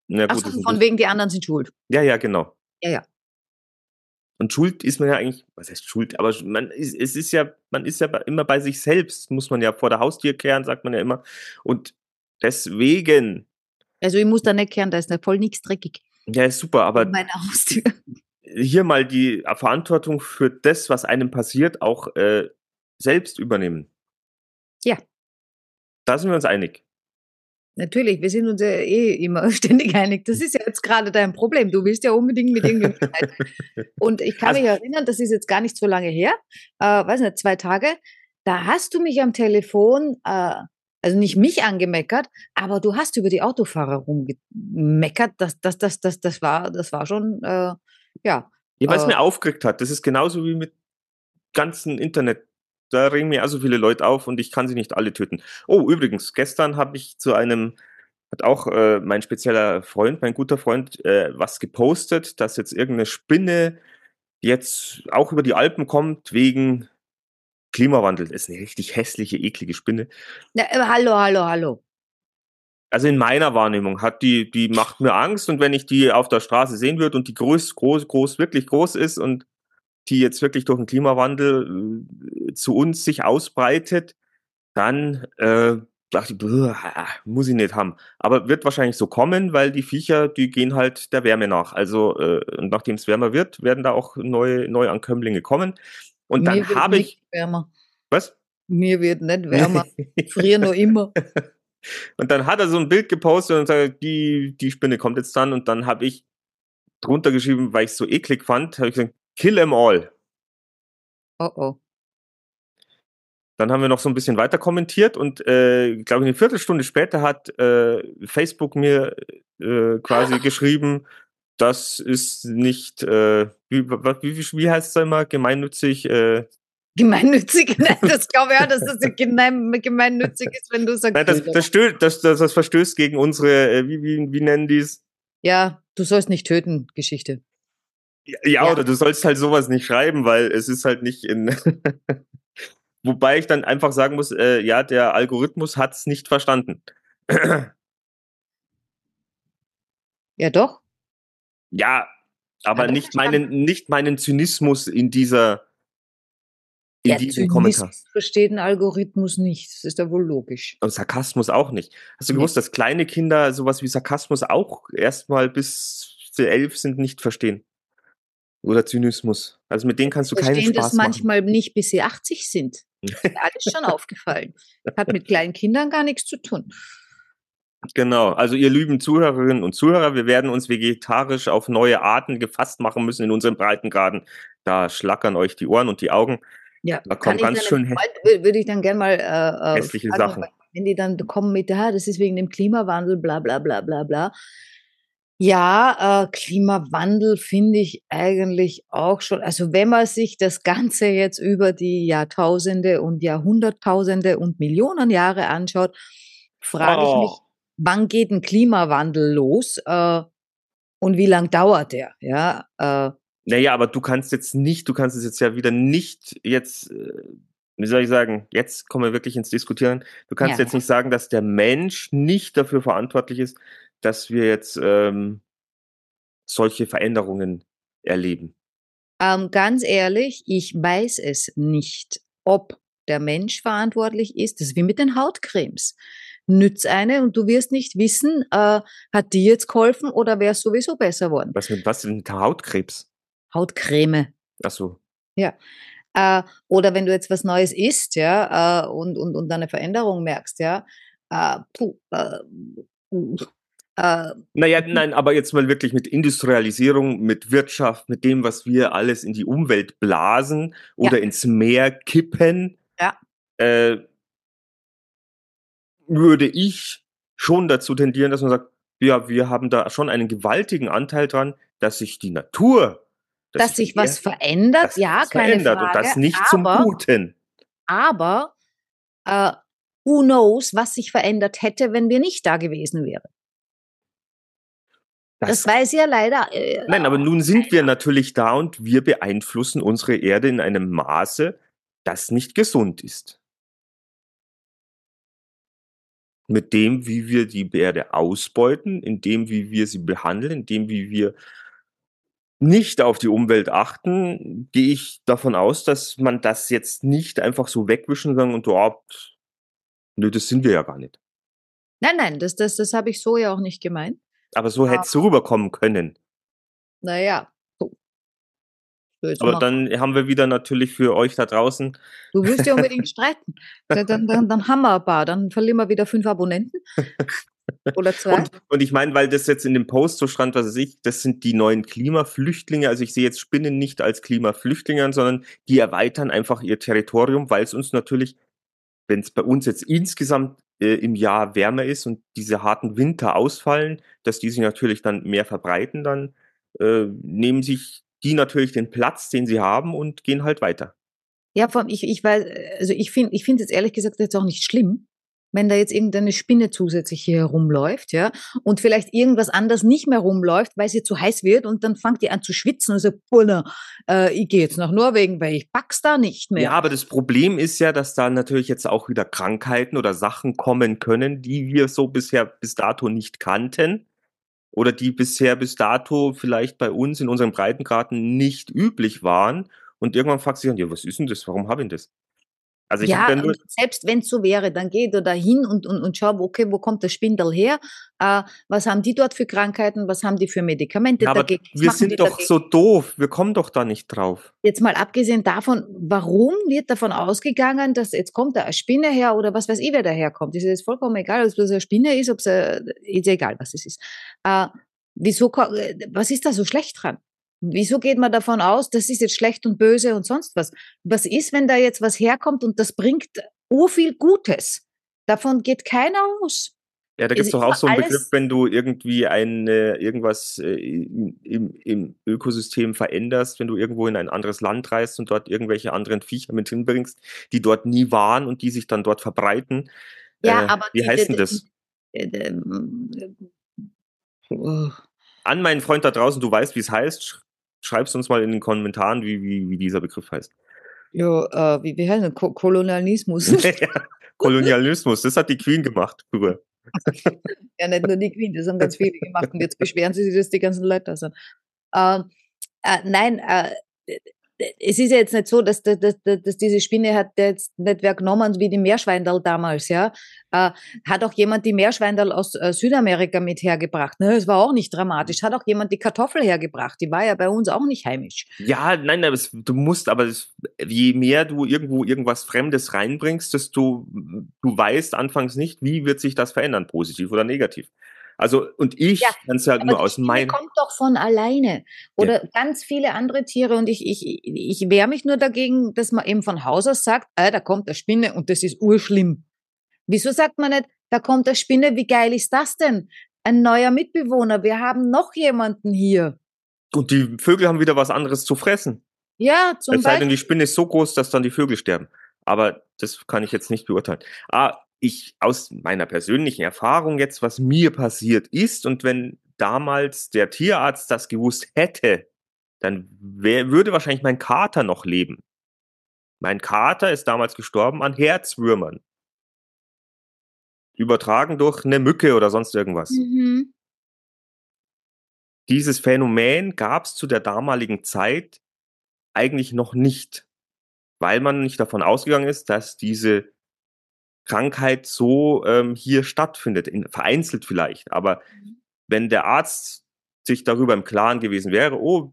Ja, gut, Ach so, von wegen die anderen sind schuld. Ja, ja, genau. Ja, ja. Und Schuld ist man ja eigentlich, was heißt Schuld, aber man ist, es ist ja, man ist ja immer bei sich selbst, muss man ja vor der Haustür kehren, sagt man ja immer. Und Deswegen. Also ich muss da nicht kehren, da ist voll nichts dreckig. Ja, ist super, aber meine Haustür. hier mal die Verantwortung für das, was einem passiert, auch äh, selbst übernehmen. Ja. Da sind wir uns einig. Natürlich, wir sind uns ja eh immer ständig einig. Das ist ja jetzt gerade dein Problem. Du willst ja unbedingt mit irgendjemandem Und ich kann also, mich erinnern, das ist jetzt gar nicht so lange her, äh, weiß nicht, zwei Tage, da hast du mich am Telefon, äh, also nicht mich angemeckert, aber du hast über die Autofahrer rumgemeckert. Das, das, das, das, das, war, das war schon, äh, ja. Ja, weil es äh, mir aufgeregt hat. Das ist genauso wie mit ganzen Internet da regen mir also viele Leute auf und ich kann sie nicht alle töten. Oh, übrigens, gestern habe ich zu einem, hat auch äh, mein spezieller Freund, mein guter Freund, äh, was gepostet, dass jetzt irgendeine Spinne jetzt auch über die Alpen kommt wegen Klimawandel. Das ist eine richtig hässliche, eklige Spinne. Na, äh, hallo, hallo, hallo. Also in meiner Wahrnehmung hat die, die macht mir Angst und wenn ich die auf der Straße sehen würde und die groß, groß, groß, wirklich groß ist und die jetzt wirklich durch den Klimawandel äh, zu uns sich ausbreitet, dann äh, dachte ich, muss ich nicht haben. Aber wird wahrscheinlich so kommen, weil die Viecher, die gehen halt der Wärme nach. Also äh, nachdem es wärmer wird, werden da auch neue Neuankömmlinge kommen. Und dann habe ich. Wärmer. Was? Mir wird nicht wärmer. Frier noch immer. Und dann hat er so ein Bild gepostet und sagt, die, die Spinne kommt jetzt dann. Und dann habe ich drunter geschrieben, weil ich es so eklig fand, habe ich gesagt, Kill em all. Oh oh. Dann haben wir noch so ein bisschen weiter kommentiert und äh, glaube ich eine Viertelstunde später hat äh, Facebook mir äh, quasi geschrieben, das ist nicht, äh, wie, wie, wie heißt es immer, gemeinnützig? Äh, gemeinnützig? Nein, das glaube ich auch, dass das gemein, gemeinnützig ist, wenn du sagst. Nein, das, das, stößt, das, das, das verstößt gegen unsere, äh, wie, wie, wie nennen die es? Ja, du sollst nicht töten, Geschichte. Ja, ja, oder du sollst halt sowas nicht schreiben, weil es ist halt nicht in. Wobei ich dann einfach sagen muss, äh, ja, der Algorithmus hat es nicht verstanden. ja, doch. Ja, aber nicht meinen, nicht meinen Zynismus in dieser in ja, diesem Zynismus Kommentar. versteht ein Algorithmus nicht. Das ist ja wohl logisch. Und Sarkasmus auch nicht. Hast du gewusst, dass kleine Kinder sowas wie Sarkasmus auch erstmal bis zu elf sind nicht verstehen? Oder Zynismus. Also mit denen kannst du keinen Spaß das manchmal nicht, bis sie 80 sind. Das ist alles schon aufgefallen. Hat mit kleinen Kindern gar nichts zu tun. Genau, also ihr lieben Zuhörerinnen und Zuhörer, wir werden uns vegetarisch auf neue Arten gefasst machen müssen in unseren Breitengraden. Da schlackern euch die Ohren und die Augen. Ja, da kommen ganz schön würde ich dann gerne mal äh, äh, hässliche fragen, Sachen. Wenn die dann kommen mit, ah, das ist wegen dem Klimawandel, bla bla bla bla bla. Ja, äh, Klimawandel finde ich eigentlich auch schon, also wenn man sich das Ganze jetzt über die Jahrtausende und Jahrhunderttausende und Millionen Jahre anschaut, frage ich mich, oh. wann geht ein Klimawandel los äh, und wie lang dauert der? Ja, äh, naja, aber du kannst jetzt nicht, du kannst es jetzt ja wieder nicht jetzt, äh, wie soll ich sagen, jetzt kommen wir wirklich ins Diskutieren. Du kannst ja. jetzt nicht sagen, dass der Mensch nicht dafür verantwortlich ist, dass wir jetzt ähm, solche Veränderungen erleben? Ähm, ganz ehrlich, ich weiß es nicht, ob der Mensch verantwortlich ist. Das ist wie mit den Hautcremes. Nütz eine und du wirst nicht wissen, äh, hat die jetzt geholfen oder wäre es sowieso besser worden. Was mit was mit Hautkrebs? Hautkreme. Ach so. Ja. Äh, oder wenn du jetzt was Neues isst, ja, äh, und, und, und eine Veränderung merkst, ja, äh, puh, äh, naja, nein, aber jetzt mal wirklich mit Industrialisierung, mit Wirtschaft, mit dem, was wir alles in die Umwelt blasen oder ja. ins Meer kippen, ja. äh, würde ich schon dazu tendieren, dass man sagt, ja, wir haben da schon einen gewaltigen Anteil dran, dass sich die Natur, dass, dass sich was verändert, ja, keine verändert Frage, und das nicht aber, zum Guten. Aber äh, who knows, was sich verändert hätte, wenn wir nicht da gewesen wären. Das, das weiß ja leider. Äh, Nein, aber nun sind wir natürlich da und wir beeinflussen unsere Erde in einem Maße, das nicht gesund ist. Mit dem, wie wir die Erde ausbeuten, in dem, wie wir sie behandeln, in dem, wie wir nicht auf die Umwelt achten, gehe ich davon aus, dass man das jetzt nicht einfach so wegwischen kann und oh, nö, das sind wir ja gar nicht. Nein, nein, das, das, das habe ich so ja auch nicht gemeint. Aber so hätte es rüberkommen können. Naja, aber dann haben wir wieder natürlich für euch da draußen. Du willst ja unbedingt streiten. Dann, dann, dann, haben wir ein paar, dann verlieren wir wieder fünf Abonnenten. Oder zwei. Und, und ich meine, weil das jetzt in dem Post so stand, was weiß ich, das sind die neuen Klimaflüchtlinge. Also ich sehe jetzt Spinnen nicht als Klimaflüchtlinge sondern die erweitern einfach ihr Territorium, weil es uns natürlich, wenn es bei uns jetzt insgesamt äh, im Jahr wärmer ist und diese harten Winter ausfallen, dass die sich natürlich dann mehr verbreiten, dann äh, nehmen sich die natürlich den Platz, den sie haben und gehen halt weiter. Ja, vor allem, ich, ich weiß, also ich finde, ich finde es ehrlich gesagt jetzt auch nicht schlimm, wenn da jetzt irgendeine Spinne zusätzlich hier herumläuft, ja, und vielleicht irgendwas anders nicht mehr rumläuft, weil sie zu heiß wird und dann fängt die an zu schwitzen und sagt, so, äh, ich gehe jetzt nach Norwegen, weil ich pack's da nicht mehr. Ja, aber das Problem ist ja, dass da natürlich jetzt auch wieder Krankheiten oder Sachen kommen können, die wir so bisher bis dato nicht kannten oder die bisher bis dato vielleicht bei uns in unseren Breitengraden nicht üblich waren. Und irgendwann fragt sich dann, ja, was ist denn das? Warum habe ich das? Also ja, nur selbst wenn es so wäre, dann geh da hin und, und, und schau, okay, wo kommt der Spindel her? Äh, was haben die dort für Krankheiten? Was haben die für Medikamente ja, aber dagegen? wir sind doch dagegen? so doof. Wir kommen doch da nicht drauf. Jetzt mal abgesehen davon, warum wird davon ausgegangen, dass jetzt kommt da eine Spinne her oder was weiß ich, wer daherkommt? Ist jetzt vollkommen egal, ob es eine Spinne ist, ob es, ist egal, was es ist. Äh, wieso, äh, was ist da so schlecht dran? Wieso geht man davon aus, das ist jetzt schlecht und böse und sonst was? Was ist, wenn da jetzt was herkommt und das bringt so viel Gutes? Davon geht keiner aus. Ja, da gibt es doch auch so einen Begriff, wenn du irgendwie ein, irgendwas äh, im, im, Ökosystem veränderst, wenn du irgendwo in ein anderes Land reist und dort irgendwelche anderen Viecher mit hinbringst, die dort nie waren und die sich dann dort verbreiten. Ja, äh, aber wie die, heißt denn das? Äh, äh, An meinen Freund da draußen, du weißt, wie es heißt, schreibst uns mal in den Kommentaren, wie, wie, wie dieser Begriff heißt. Ja, äh, wie, wie heißt das? Ko Kolonialismus. ja, Kolonialismus, das hat die Queen gemacht früher. ja, nicht nur die Queen, das haben ganz viele gemacht und jetzt beschweren sie sich, dass die ganzen Leute da sind. Ähm, äh, nein, äh, es ist ja jetzt nicht so, dass, dass, dass diese Spinne hat jetzt nicht wer genommen wie die Meerschweindal damals, ja. Äh, hat auch jemand die Meerschweindal aus äh, Südamerika mit hergebracht. Ne? Das war auch nicht dramatisch. Hat auch jemand die Kartoffel hergebracht. Die war ja bei uns auch nicht heimisch. Ja, nein, es, du musst, aber je mehr du irgendwo irgendwas Fremdes reinbringst, desto du weißt anfangs nicht, wie wird sich das verändern, positiv oder negativ. Also, und ich ja, kann es halt nur aus meinem. kommt doch von alleine. Oder ja. ganz viele andere Tiere. Und ich, ich, ich wehre mich nur dagegen, dass man eben von Haus aus sagt, ah, da kommt eine Spinne und das ist urschlimm. Wieso sagt man nicht, da kommt eine Spinne, wie geil ist das denn? Ein neuer Mitbewohner, wir haben noch jemanden hier. Und die Vögel haben wieder was anderes zu fressen. Ja, zum es sei denn, die Spinne ist so groß, dass dann die Vögel sterben. Aber das kann ich jetzt nicht beurteilen. Ah, ich aus meiner persönlichen Erfahrung jetzt, was mir passiert ist und wenn damals der Tierarzt das gewusst hätte, dann wär, würde wahrscheinlich mein Kater noch leben. Mein Kater ist damals gestorben an Herzwürmern. Übertragen durch eine Mücke oder sonst irgendwas. Mhm. Dieses Phänomen gab es zu der damaligen Zeit eigentlich noch nicht, weil man nicht davon ausgegangen ist, dass diese Krankheit so ähm, hier stattfindet, in, vereinzelt vielleicht. Aber mhm. wenn der Arzt sich darüber im Klaren gewesen wäre, oh,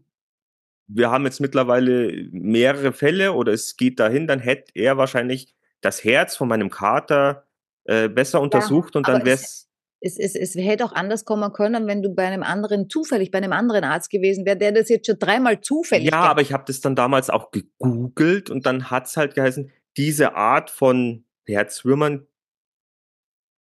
wir haben jetzt mittlerweile mehrere Fälle oder es geht dahin, dann hätte er wahrscheinlich das Herz von meinem Kater äh, besser untersucht ja, und dann wäre es es, es, es hätte auch anders kommen können, wenn du bei einem anderen zufällig, bei einem anderen Arzt gewesen wäre, der das jetzt schon dreimal zufällig. Ja, gehabt. aber ich habe das dann damals auch gegoogelt und dann hat es halt geheißen, diese Art von Herzwürmern,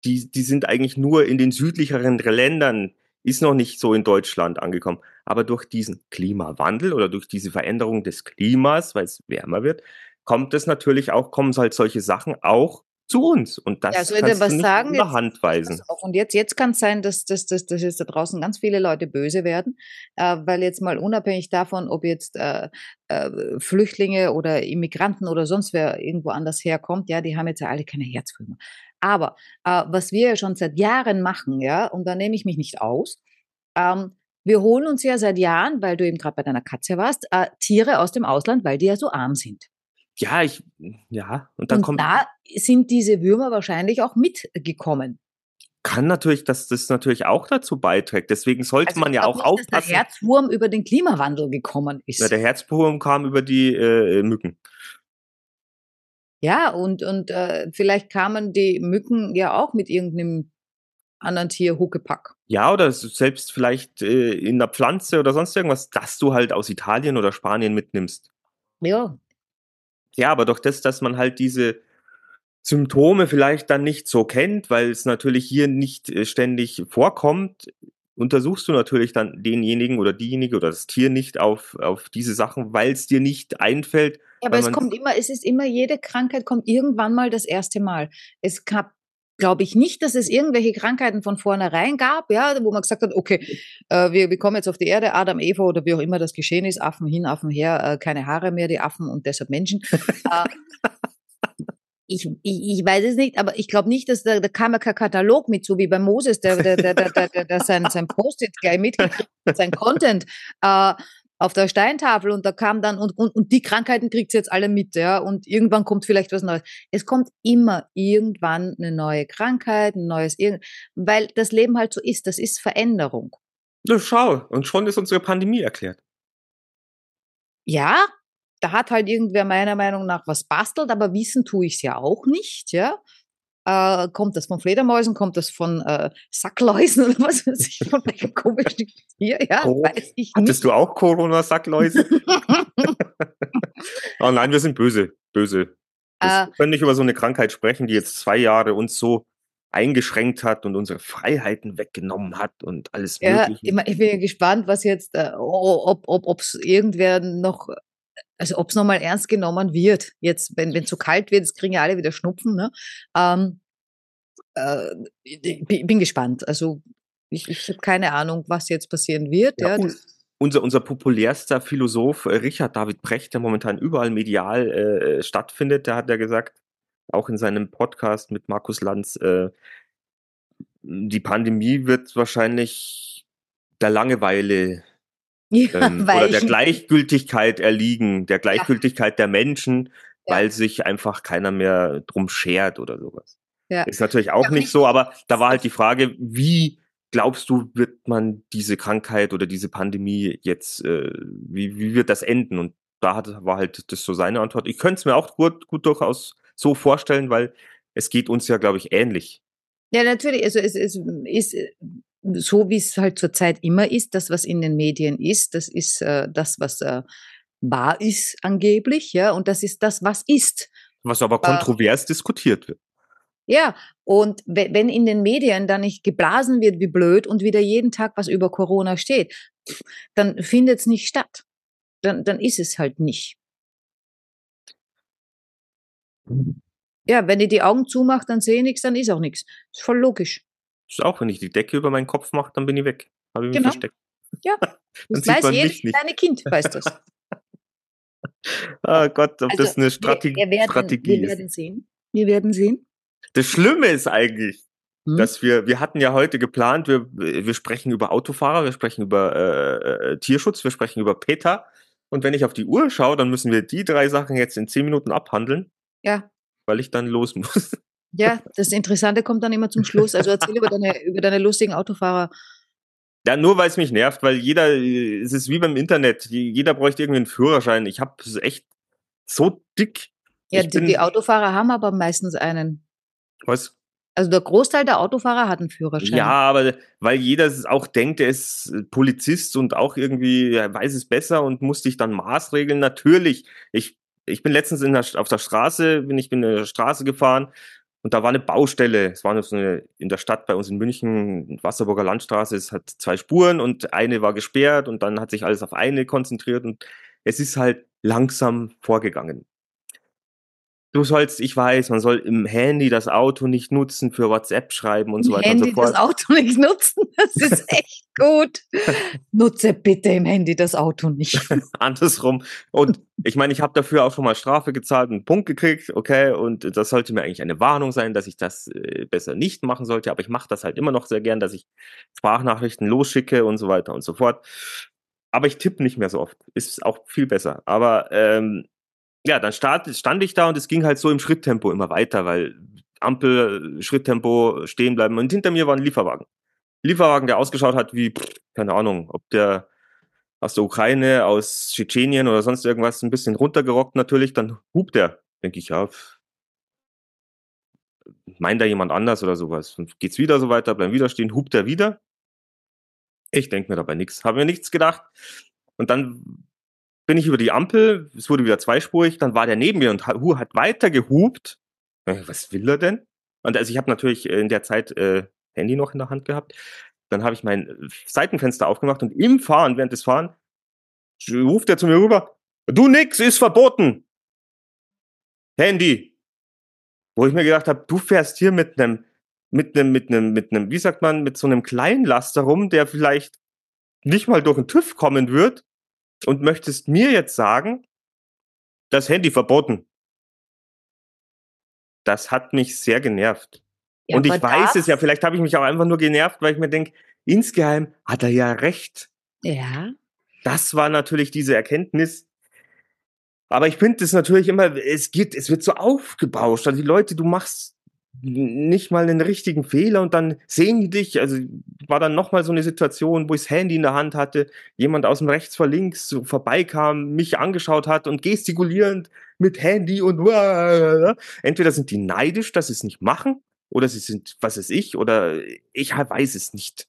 die, die sind eigentlich nur in den südlicheren Ländern, ist noch nicht so in Deutschland angekommen. Aber durch diesen Klimawandel oder durch diese Veränderung des Klimas, weil es wärmer wird, kommt es natürlich auch, kommen halt solche Sachen auch zu uns. Und das ja, also kannst was du nicht sagen, in Hand weisen. Und jetzt, jetzt kann es sein, dass, dass, dass, dass jetzt da draußen ganz viele Leute böse werden, äh, weil jetzt mal unabhängig davon, ob jetzt äh, äh, Flüchtlinge oder Immigranten oder sonst wer irgendwo anders herkommt, ja, die haben jetzt ja alle keine Herzfilme. Aber äh, was wir ja schon seit Jahren machen, ja, und da nehme ich mich nicht aus, ähm, wir holen uns ja seit Jahren, weil du eben gerade bei deiner Katze warst, äh, Tiere aus dem Ausland, weil die ja so arm sind. Ja, ich, ja, und dann und kommt. Da sind diese Würmer wahrscheinlich auch mitgekommen. kann natürlich, dass das natürlich auch dazu beiträgt. Deswegen sollte also man ja auch nicht, aufpassen. Dass der Herzwurm über den Klimawandel gekommen ist. Ja, der Herzwurm kam über die äh, Mücken. Ja, und, und äh, vielleicht kamen die Mücken ja auch mit irgendeinem anderen Tier Huckepack. Ja, oder selbst vielleicht äh, in der Pflanze oder sonst irgendwas, das du halt aus Italien oder Spanien mitnimmst. Ja. Ja, aber doch das, dass man halt diese Symptome vielleicht dann nicht so kennt, weil es natürlich hier nicht äh, ständig vorkommt, untersuchst du natürlich dann denjenigen oder diejenige oder das Tier nicht auf, auf diese Sachen, weil es dir nicht einfällt. Ja, aber es kommt immer, es ist immer, jede Krankheit kommt irgendwann mal das erste Mal. Es gab glaube ich nicht, dass es irgendwelche Krankheiten von vornherein gab, ja, wo man gesagt hat, okay, äh, wir, wir kommen jetzt auf die Erde, Adam, Eva oder wie auch immer das geschehen ist, Affen hin, Affen her, äh, keine Haare mehr, die Affen und deshalb Menschen. äh, ich, ich, ich weiß es nicht, aber ich glaube nicht, dass da, da kam ja kein Katalog mit, so wie bei Moses, der, der, der, der, der, der, sein, sein Post-it gleich mitgekriegt sein Content. Äh, auf der Steintafel und da kam dann und, und, und die Krankheiten kriegt sie jetzt alle mit, ja, und irgendwann kommt vielleicht was Neues. Es kommt immer irgendwann eine neue Krankheit, ein neues, weil das Leben halt so ist, das ist Veränderung. Na schau, und schon ist unsere Pandemie erklärt. Ja, da hat halt irgendwer meiner Meinung nach was bastelt, aber wissen tue ich es ja auch nicht, ja. Äh, kommt das von Fledermäusen, kommt das von äh, Sackläusen oder was weiß ich, von welchem komischen Tier? Ja, oh, weiß ich Hattest nicht. du auch Corona-Sackläuse? oh nein, wir sind böse, böse. Wir äh, können nicht über so eine Krankheit sprechen, die jetzt zwei Jahre uns so eingeschränkt hat und unsere Freiheiten weggenommen hat und alles ja, Mögliche. Ich bin gespannt, was jetzt, äh, ob ob ob es irgendwer noch also ob es nochmal ernst genommen wird, jetzt, wenn es zu kalt wird, jetzt kriegen ja alle wieder Schnupfen. Ne? Ähm, äh, ich bin gespannt. Also ich, ich habe keine Ahnung, was jetzt passieren wird. Ja, ja unser, unser populärster Philosoph äh, Richard David Brecht, der momentan überall medial äh, stattfindet, der hat ja gesagt, auch in seinem Podcast mit Markus Lanz, äh, die Pandemie wird wahrscheinlich der Langeweile ja, ähm, oder der Gleichgültigkeit erliegen, der Gleichgültigkeit ja. der Menschen, ja. weil sich einfach keiner mehr drum schert oder sowas. Ja. Ist natürlich auch nicht so, aber da war halt die Frage, wie glaubst du, wird man diese Krankheit oder diese Pandemie jetzt, äh, wie, wie wird das enden? Und da hat, war halt das so seine Antwort. Ich könnte es mir auch gut, gut durchaus so vorstellen, weil es geht uns ja, glaube ich, ähnlich. Ja, natürlich. Also es, es ist so wie es halt zurzeit immer ist, das, was in den Medien ist, das ist äh, das, was äh, wahr ist angeblich, ja, und das ist das, was ist. Was aber äh, kontrovers äh, diskutiert wird. Ja, und wenn in den Medien dann nicht geblasen wird wie blöd und wieder jeden Tag was über Corona steht, dann findet es nicht statt. Dann, dann ist es halt nicht. Ja, wenn ihr die Augen zumacht, dann sehe ich nichts, dann ist auch nichts. Ist voll logisch auch, wenn ich die Decke über meinen Kopf mache, dann bin ich weg. Habe ich mich genau. versteckt. Ja, das weiß jedes kleine Kind, weiß das. oh Gott, ob also, das eine Strategie, wir, wir werden, Strategie wir werden sehen. Wir werden sehen. Das Schlimme ist eigentlich, hm? dass wir, wir hatten ja heute geplant, wir, wir sprechen über Autofahrer, wir sprechen über äh, äh, Tierschutz, wir sprechen über PETA. Und wenn ich auf die Uhr schaue, dann müssen wir die drei Sachen jetzt in zehn Minuten abhandeln. Ja. Weil ich dann los muss. Ja, das Interessante kommt dann immer zum Schluss. Also erzähl über deine, über deine lustigen Autofahrer. Ja, nur weil es mich nervt, weil jeder, es ist wie beim Internet, jeder bräuchte irgendwie einen Führerschein. Ich habe es echt so dick. Ja, die, die, Autofahrer haben aber meistens einen. Was? Also der Großteil der Autofahrer hat einen Führerschein. Ja, aber weil jeder auch denkt, er ist Polizist und auch irgendwie weiß es besser und muss dich dann maßregeln. Natürlich, ich, ich bin letztens in der, auf der Straße, bin ich bin in der Straße gefahren und da war eine Baustelle. Es war so eine, in der Stadt bei uns in München, Wasserburger Landstraße. Es hat zwei Spuren und eine war gesperrt und dann hat sich alles auf eine konzentriert und es ist halt langsam vorgegangen du sollst, ich weiß, man soll im Handy das Auto nicht nutzen für WhatsApp schreiben und so weiter Handy und so fort. das Auto nicht nutzen, das ist echt gut. Nutze bitte im Handy das Auto nicht. Andersrum. Und ich meine, ich habe dafür auch schon mal Strafe gezahlt, einen Punkt gekriegt, okay, und das sollte mir eigentlich eine Warnung sein, dass ich das äh, besser nicht machen sollte, aber ich mache das halt immer noch sehr gern, dass ich Sprachnachrichten losschicke und so weiter und so fort. Aber ich tippe nicht mehr so oft. Ist auch viel besser. Aber ähm, ja, dann start, stand ich da und es ging halt so im Schritttempo immer weiter, weil Ampel, Schritttempo stehen bleiben. Und hinter mir war ein Lieferwagen. Lieferwagen, der ausgeschaut hat wie, pff, keine Ahnung, ob der aus der Ukraine, aus Tschetschenien oder sonst irgendwas ein bisschen runtergerockt natürlich, dann hupt er. Denke ich, ja, meint da jemand anders oder sowas. Und geht's wieder so weiter, bleiben wieder stehen, hupt er wieder. Ich denke mir dabei nichts, habe mir nichts gedacht. Und dann bin ich über die Ampel, es wurde wieder zweispurig, dann war der neben mir und hat weiter gehupt. Äh, was will er denn? Und also ich habe natürlich in der Zeit äh, Handy noch in der Hand gehabt. Dann habe ich mein äh, Seitenfenster aufgemacht und im Fahren, während des Fahren, ruft er zu mir rüber, du nix, ist verboten. Handy. Wo ich mir gedacht habe, du fährst hier mit einem, mit einem, mit einem, mit einem, wie sagt man, mit so einem Kleinlaster rum, der vielleicht nicht mal durch den TÜV kommen wird und möchtest mir jetzt sagen, das Handy verboten. Das hat mich sehr genervt. Ja, und ich weiß es ja, vielleicht habe ich mich auch einfach nur genervt, weil ich mir denke, insgeheim hat er ja recht. Ja. Das war natürlich diese Erkenntnis. Aber ich finde es natürlich immer, es geht, es wird so aufgebauscht. Also die Leute, du machst nicht mal einen richtigen Fehler und dann sehen die dich. Also war dann nochmal so eine Situation, wo ich das Handy in der Hand hatte, jemand aus dem rechts vor links so vorbeikam, mich angeschaut hat und gestikulierend mit Handy und entweder sind die neidisch, dass sie es nicht machen, oder sie sind, was ist ich, oder ich weiß es nicht.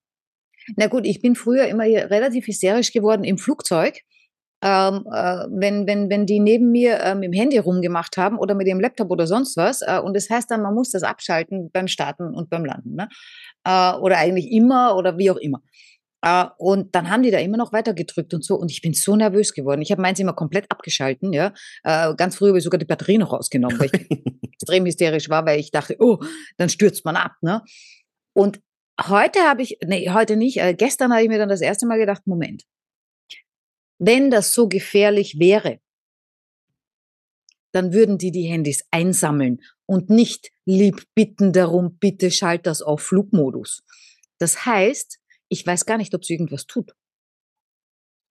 Na gut, ich bin früher immer relativ hysterisch geworden im Flugzeug ähm, äh, wenn, wenn, wenn die neben mir äh, mit dem Handy rumgemacht haben oder mit dem Laptop oder sonst was. Äh, und das heißt dann, man muss das abschalten beim Starten und beim Landen. Ne? Äh, oder eigentlich immer oder wie auch immer. Uh, und dann haben die da immer noch weiter gedrückt und so. Und ich bin so nervös geworden. Ich habe meins immer komplett abgeschalten, ja. Uh, ganz früh habe ich sogar die Batterie noch rausgenommen, weil ich extrem hysterisch war, weil ich dachte, oh, dann stürzt man ab, ne? Und heute habe ich, nee, heute nicht, äh, gestern habe ich mir dann das erste Mal gedacht, Moment, wenn das so gefährlich wäre, dann würden die die Handys einsammeln und nicht lieb bitten darum, bitte schalt das auf Flugmodus. Das heißt, ich weiß gar nicht, ob es irgendwas tut.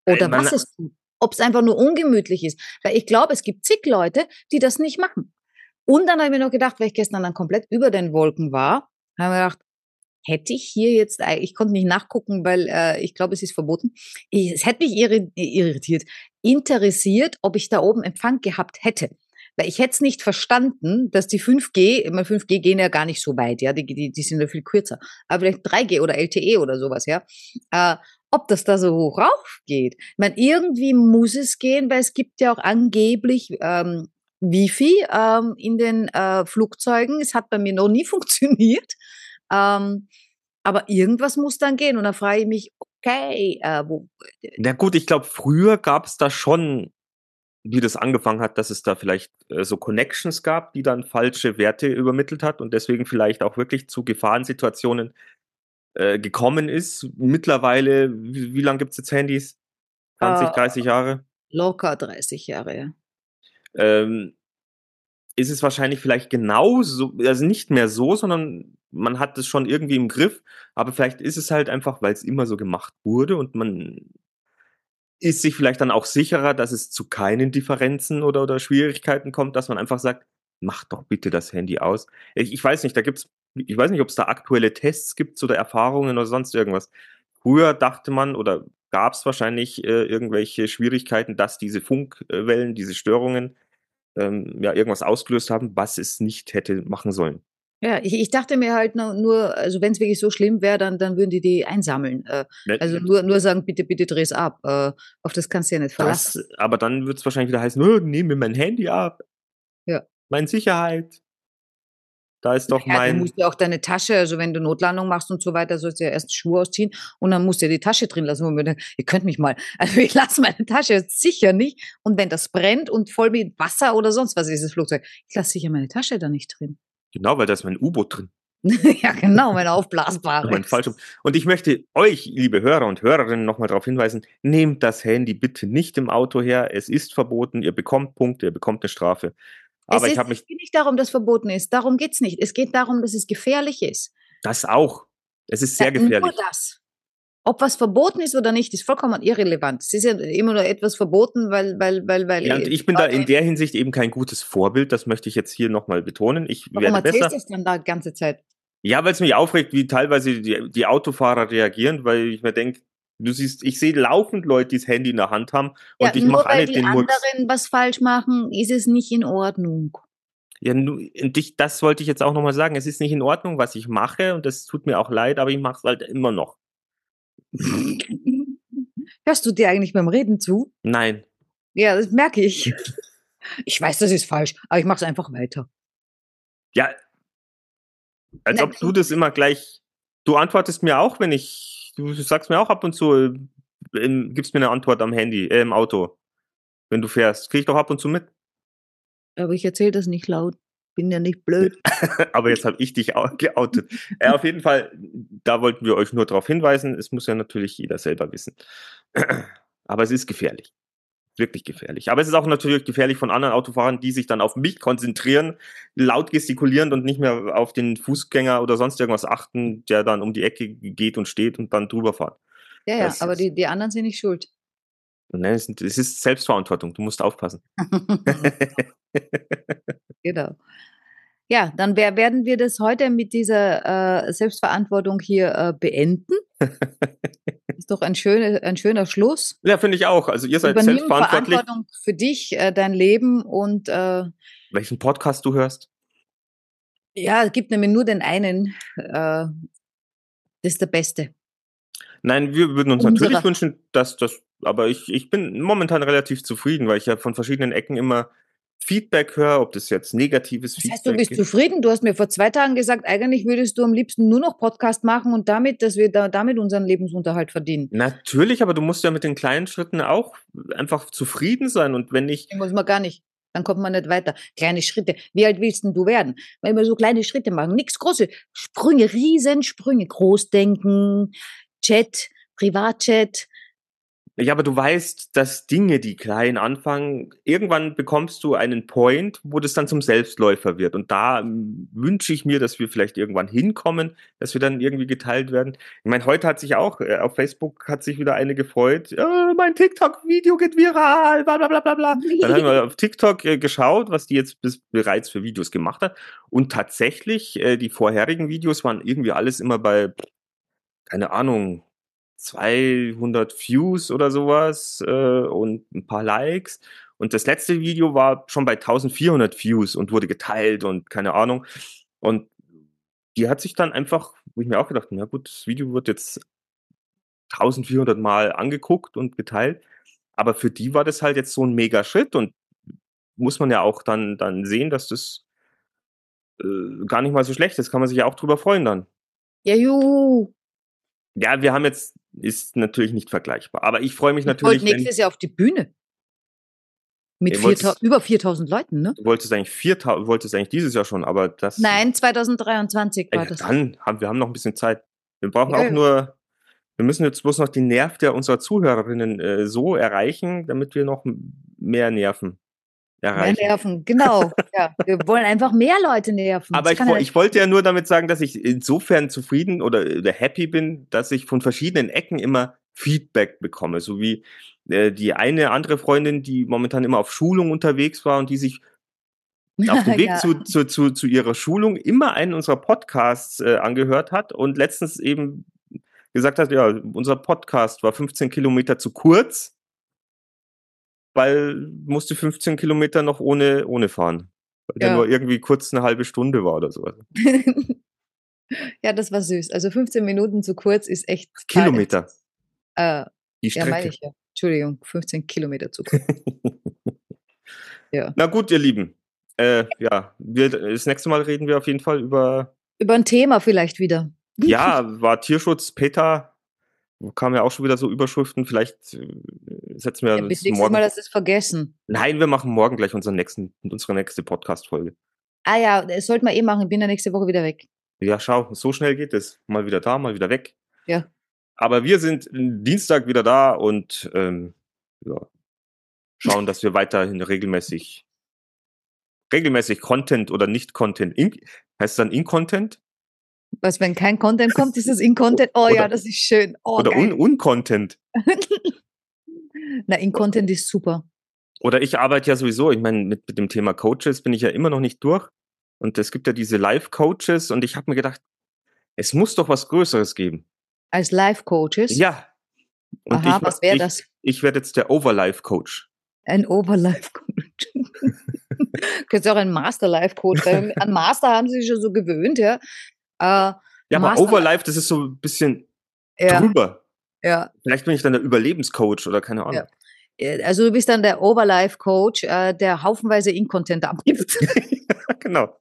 Oder Nein, was es tut. Ob es einfach nur ungemütlich ist. Weil ich glaube, es gibt zig Leute, die das nicht machen. Und dann habe ich mir noch gedacht, weil ich gestern dann komplett über den Wolken war, habe ich mir gedacht, hätte ich hier jetzt, ich konnte nicht nachgucken, weil äh, ich glaube, es ist verboten. Ich, es hätte mich irritiert, interessiert, ob ich da oben Empfang gehabt hätte. Weil ich hätte es nicht verstanden, dass die 5G, immer 5G gehen ja gar nicht so weit, ja, die, die, die sind ja viel kürzer. Aber vielleicht 3G oder LTE oder sowas, ja. Äh, ob das da so hoch rauf geht. Ich meine, irgendwie muss es gehen, weil es gibt ja auch angeblich ähm, Wifi ähm, in den äh, Flugzeugen. Es hat bei mir noch nie funktioniert. Ähm, aber irgendwas muss dann gehen. Und da frage ich mich, okay, äh, wo. Äh, Na gut, ich glaube, früher gab es da schon, wie das angefangen hat, dass es da vielleicht äh, so Connections gab, die dann falsche Werte übermittelt hat und deswegen vielleicht auch wirklich zu Gefahrensituationen äh, gekommen ist. Mittlerweile, wie, wie lange gibt es jetzt Handys? 20, uh, 30 Jahre? Locker 30 Jahre, ja. Ähm, ist es wahrscheinlich vielleicht genauso, also nicht mehr so, sondern man hat es schon irgendwie im Griff, aber vielleicht ist es halt einfach, weil es immer so gemacht wurde und man ist sich vielleicht dann auch sicherer, dass es zu keinen Differenzen oder, oder Schwierigkeiten kommt, dass man einfach sagt, mach doch bitte das Handy aus. Ich, ich weiß nicht, da gibt's, ich weiß nicht, ob es da aktuelle Tests gibt oder Erfahrungen oder sonst irgendwas. Früher dachte man oder gab es wahrscheinlich äh, irgendwelche Schwierigkeiten, dass diese Funkwellen, diese Störungen ähm, ja irgendwas ausgelöst haben, was es nicht hätte machen sollen. Ja, ich, ich dachte mir halt nur, also wenn es wirklich so schlimm wäre, dann, dann würden die die einsammeln. Äh, also nur, nur sagen, bitte, bitte dreh's ab. Äh, auf das kannst du ja nicht verlassen. Das, aber dann wird es wahrscheinlich wieder heißen, oh, nehmen mir mein Handy ab. Ja. Meine Sicherheit. Da ist doch ja, mein. Du musst ja auch deine Tasche, also wenn du Notlandung machst und so weiter, sollst du ja erst Schuhe ausziehen und dann musst du ja die Tasche drin lassen. Wo wir ihr könnt mich mal. Also ich lasse meine Tasche sicher nicht. Und wenn das brennt und voll mit Wasser oder sonst was ist das Flugzeug, ich lasse sicher meine Tasche da nicht drin. Genau, weil da ist mein U-Boot drin. ja, genau, mein aufblasbares. mein Fallschirm. Und ich möchte euch, liebe Hörer und Hörerinnen, nochmal darauf hinweisen, nehmt das Handy bitte nicht im Auto her. Es ist verboten. Ihr bekommt Punkte, ihr bekommt eine Strafe. Aber es ich habe mich. Es geht nicht darum, dass es verboten ist. Darum geht es nicht. Es geht darum, dass es gefährlich ist. Das auch. Es ist sehr ja, gefährlich. Nur das. ob was verboten ist oder nicht, ist vollkommen irrelevant. Es ist ja immer nur etwas verboten, weil, weil, weil, weil. Ja, und ich bin da in der Hinsicht eben kein gutes Vorbild. Das möchte ich jetzt hier nochmal betonen. Ich Warum werde besser. das dann da die ganze Zeit? Ja, weil es mich aufregt, wie teilweise die, die Autofahrer reagieren, weil ich mir denke, du siehst, ich sehe laufend Leute, die das Handy in der Hand haben und ja, ich mache alle den Murks. Wenn die anderen was falsch machen, ist es nicht in Ordnung. Ja, und ich, das wollte ich jetzt auch nochmal sagen. Es ist nicht in Ordnung, was ich mache und das tut mir auch leid, aber ich mache es halt immer noch. Hörst du dir eigentlich beim Reden zu? Nein. Ja, das merke ich. Ich weiß, das ist falsch, aber ich mache es einfach weiter. Ja, als Nein, ob du das immer gleich. Du antwortest mir auch, wenn ich. Du sagst mir auch ab und zu, äh, gibst mir eine Antwort am Handy, äh, im Auto, wenn du fährst. Krieg ich doch ab und zu mit. Aber ich erzähle das nicht laut. Bin ja nicht blöd. Aber jetzt habe ich dich geoutet. äh, auf jeden Fall, da wollten wir euch nur darauf hinweisen. Es muss ja natürlich jeder selber wissen. Aber es ist gefährlich. Wirklich gefährlich. Aber es ist auch natürlich gefährlich von anderen Autofahrern, die sich dann auf mich konzentrieren, laut gestikulieren und nicht mehr auf den Fußgänger oder sonst irgendwas achten, der dann um die Ecke geht und steht und dann drüber fährt. Ja, ja, das aber die, die anderen sind nicht schuld. Nein, es ist Selbstverantwortung. Du musst aufpassen. genau. Ja, dann werden wir das heute mit dieser äh, Selbstverantwortung hier äh, beenden. ist doch ein schöner, ein schöner Schluss. Ja, finde ich auch. Also ihr seid Übernimm selbstverantwortlich. Verantwortung für dich, äh, dein Leben und äh, welchen Podcast du hörst. Ja, es gibt nämlich nur den einen. Äh, das ist der beste. Nein, wir würden uns Unsere. natürlich wünschen, dass das, aber ich, ich bin momentan relativ zufrieden, weil ich ja von verschiedenen Ecken immer Feedback höre, ob das jetzt negatives das heißt, Feedback ist. Du bist ist. zufrieden. Du hast mir vor zwei Tagen gesagt, eigentlich würdest du am liebsten nur noch Podcast machen und damit, dass wir da, damit unseren Lebensunterhalt verdienen. Natürlich, aber du musst ja mit den kleinen Schritten auch einfach zufrieden sein. Und wenn ich. Den muss man gar nicht. Dann kommt man nicht weiter. Kleine Schritte. Wie alt willst denn du werden? Wenn wir so kleine Schritte machen, nichts große Sprünge, Riesensprünge, Großdenken, Chat, Privatchat, ja, aber du weißt, dass Dinge, die klein anfangen, irgendwann bekommst du einen Point, wo das dann zum Selbstläufer wird. Und da hm, wünsche ich mir, dass wir vielleicht irgendwann hinkommen, dass wir dann irgendwie geteilt werden. Ich meine, heute hat sich auch, äh, auf Facebook hat sich wieder eine gefreut, oh, mein TikTok-Video geht viral, bla bla bla bla bla. Dann haben wir auf TikTok äh, geschaut, was die jetzt bis, bereits für Videos gemacht hat. Und tatsächlich, äh, die vorherigen Videos waren irgendwie alles immer bei, keine Ahnung, 200 Views oder sowas äh, und ein paar Likes. Und das letzte Video war schon bei 1400 Views und wurde geteilt und keine Ahnung. Und die hat sich dann einfach, wo ich mir auch gedacht, na gut, das Video wird jetzt 1400 Mal angeguckt und geteilt. Aber für die war das halt jetzt so ein mega Schritt und muss man ja auch dann, dann sehen, dass das äh, gar nicht mal so schlecht ist. Kann man sich ja auch drüber freuen dann. Ja, juhu. Ja, wir haben jetzt, ist natürlich nicht vergleichbar. Aber ich freue mich natürlich. Ich nächstes Jahr auf die Bühne. Mit 4, über 4000 Leuten, ne? Du wolltest eigentlich, 4, wolltest eigentlich dieses Jahr schon, aber das. Nein, 2023 war äh, das. Dann haben wir haben noch ein bisschen Zeit. Wir brauchen ja. auch nur, wir müssen jetzt bloß noch den Nerv der unserer Zuhörerinnen äh, so erreichen, damit wir noch mehr nerven erreichen. Mehr nerven, genau. ja, wir wollen einfach mehr Leute nerven. Aber ich, ja ich, wollte ja nur damit sagen, dass ich insofern zufrieden oder, oder happy bin, dass ich von verschiedenen Ecken immer Feedback bekomme. So wie äh, die eine andere Freundin, die momentan immer auf Schulung unterwegs war und die sich auf dem Weg ja. zu, zu, zu, zu ihrer Schulung immer einen unserer Podcasts äh, angehört hat und letztens eben gesagt hat, ja, unser Podcast war 15 Kilometer zu kurz weil musste 15 Kilometer noch ohne, ohne fahren. Weil ja. der nur irgendwie kurz eine halbe Stunde war oder so. ja, das war süß. Also 15 Minuten zu kurz ist echt. Kilometer. Äh, Die Strecke. Ja, meine ich ja. Entschuldigung, 15 Kilometer zu kurz. ja. Na gut, ihr Lieben. Äh, ja, wir, das nächste Mal reden wir auf jeden Fall über. Über ein Thema vielleicht wieder. Ja, war Tierschutz, PETA, kam ja auch schon wieder so Überschriften. Vielleicht äh, setzen wir ja, bis nächstes morgen. Mal das ist vergessen. Nein, wir machen morgen gleich unseren nächsten, unsere nächste Podcast-Folge. Ah ja, das sollten wir eh machen. Ich bin ja nächste Woche wieder weg. Ja, schau, so schnell geht es. Mal wieder da, mal wieder weg. Ja. Aber wir sind Dienstag wieder da und ähm, ja, schauen, dass wir weiterhin regelmäßig regelmäßig Content oder nicht Content. In, heißt es dann In-Content? Was, wenn kein Content kommt, ist das In-Content? Oh oder, ja, das ist schön. Oh, oder Un-Content. Na, In-Content ist super. Oder ich arbeite ja sowieso, ich meine, mit, mit dem Thema Coaches bin ich ja immer noch nicht durch. Und es gibt ja diese Live-Coaches und ich habe mir gedacht, es muss doch was Größeres geben. Als Live-Coaches? Ja. Und Aha, ich, was wäre das? Ich, werde jetzt der Overlife-Coach. Ein Overlife-Coach. Könntest auch ein Master-Life-Coach. An Master haben sie sich schon so gewöhnt, ja. Äh, ja, aber Overlife, das ist so ein bisschen ja. drüber. Ja. Vielleicht bin ich dann der Überlebenscoach oder keine Ahnung. Ja. Äh, also du bist dann der Overlife-Coach, äh, der haufenweise Incontent abgibt. genau.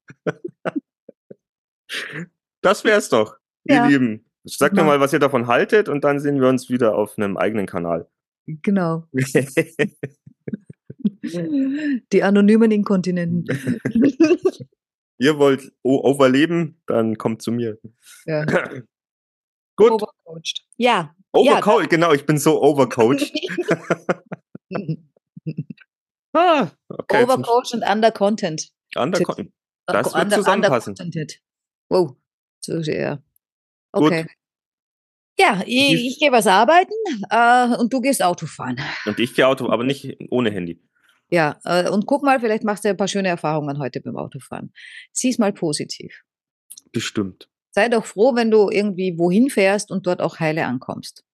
das wär's doch, ihr Lieben. Sagt genau. mir mal, was ihr davon haltet und dann sehen wir uns wieder auf einem eigenen Kanal. Genau. Die anonymen Inkontinenten. ihr wollt overleben, dann kommt zu mir. Ja. Gut. Overcoached. Ja. Overcoached, ja, genau, ich bin so overcoached. ah, okay, Overcoached und undercontent. Undercontent. Das wird zusammenpassen. Wow. Okay. Gut. Ja, ich, ich gehe was arbeiten äh, und du gehst Auto fahren. Und ich gehe Auto, aber nicht ohne Handy. Ja, äh, und guck mal, vielleicht machst du ein paar schöne Erfahrungen heute beim Autofahren. Sieh's mal positiv. Bestimmt. Sei doch froh, wenn du irgendwie wohin fährst und dort auch heile ankommst.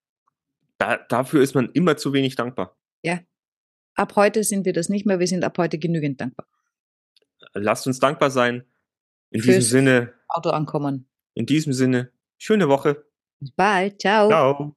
Da, dafür ist man immer zu wenig dankbar. Ja. Ab heute sind wir das nicht mehr, wir sind ab heute genügend dankbar. Lasst uns dankbar sein. In Fürs diesem Sinne. Auto ankommen. In diesem Sinne, schöne Woche. Bis bald. Ciao. Ciao.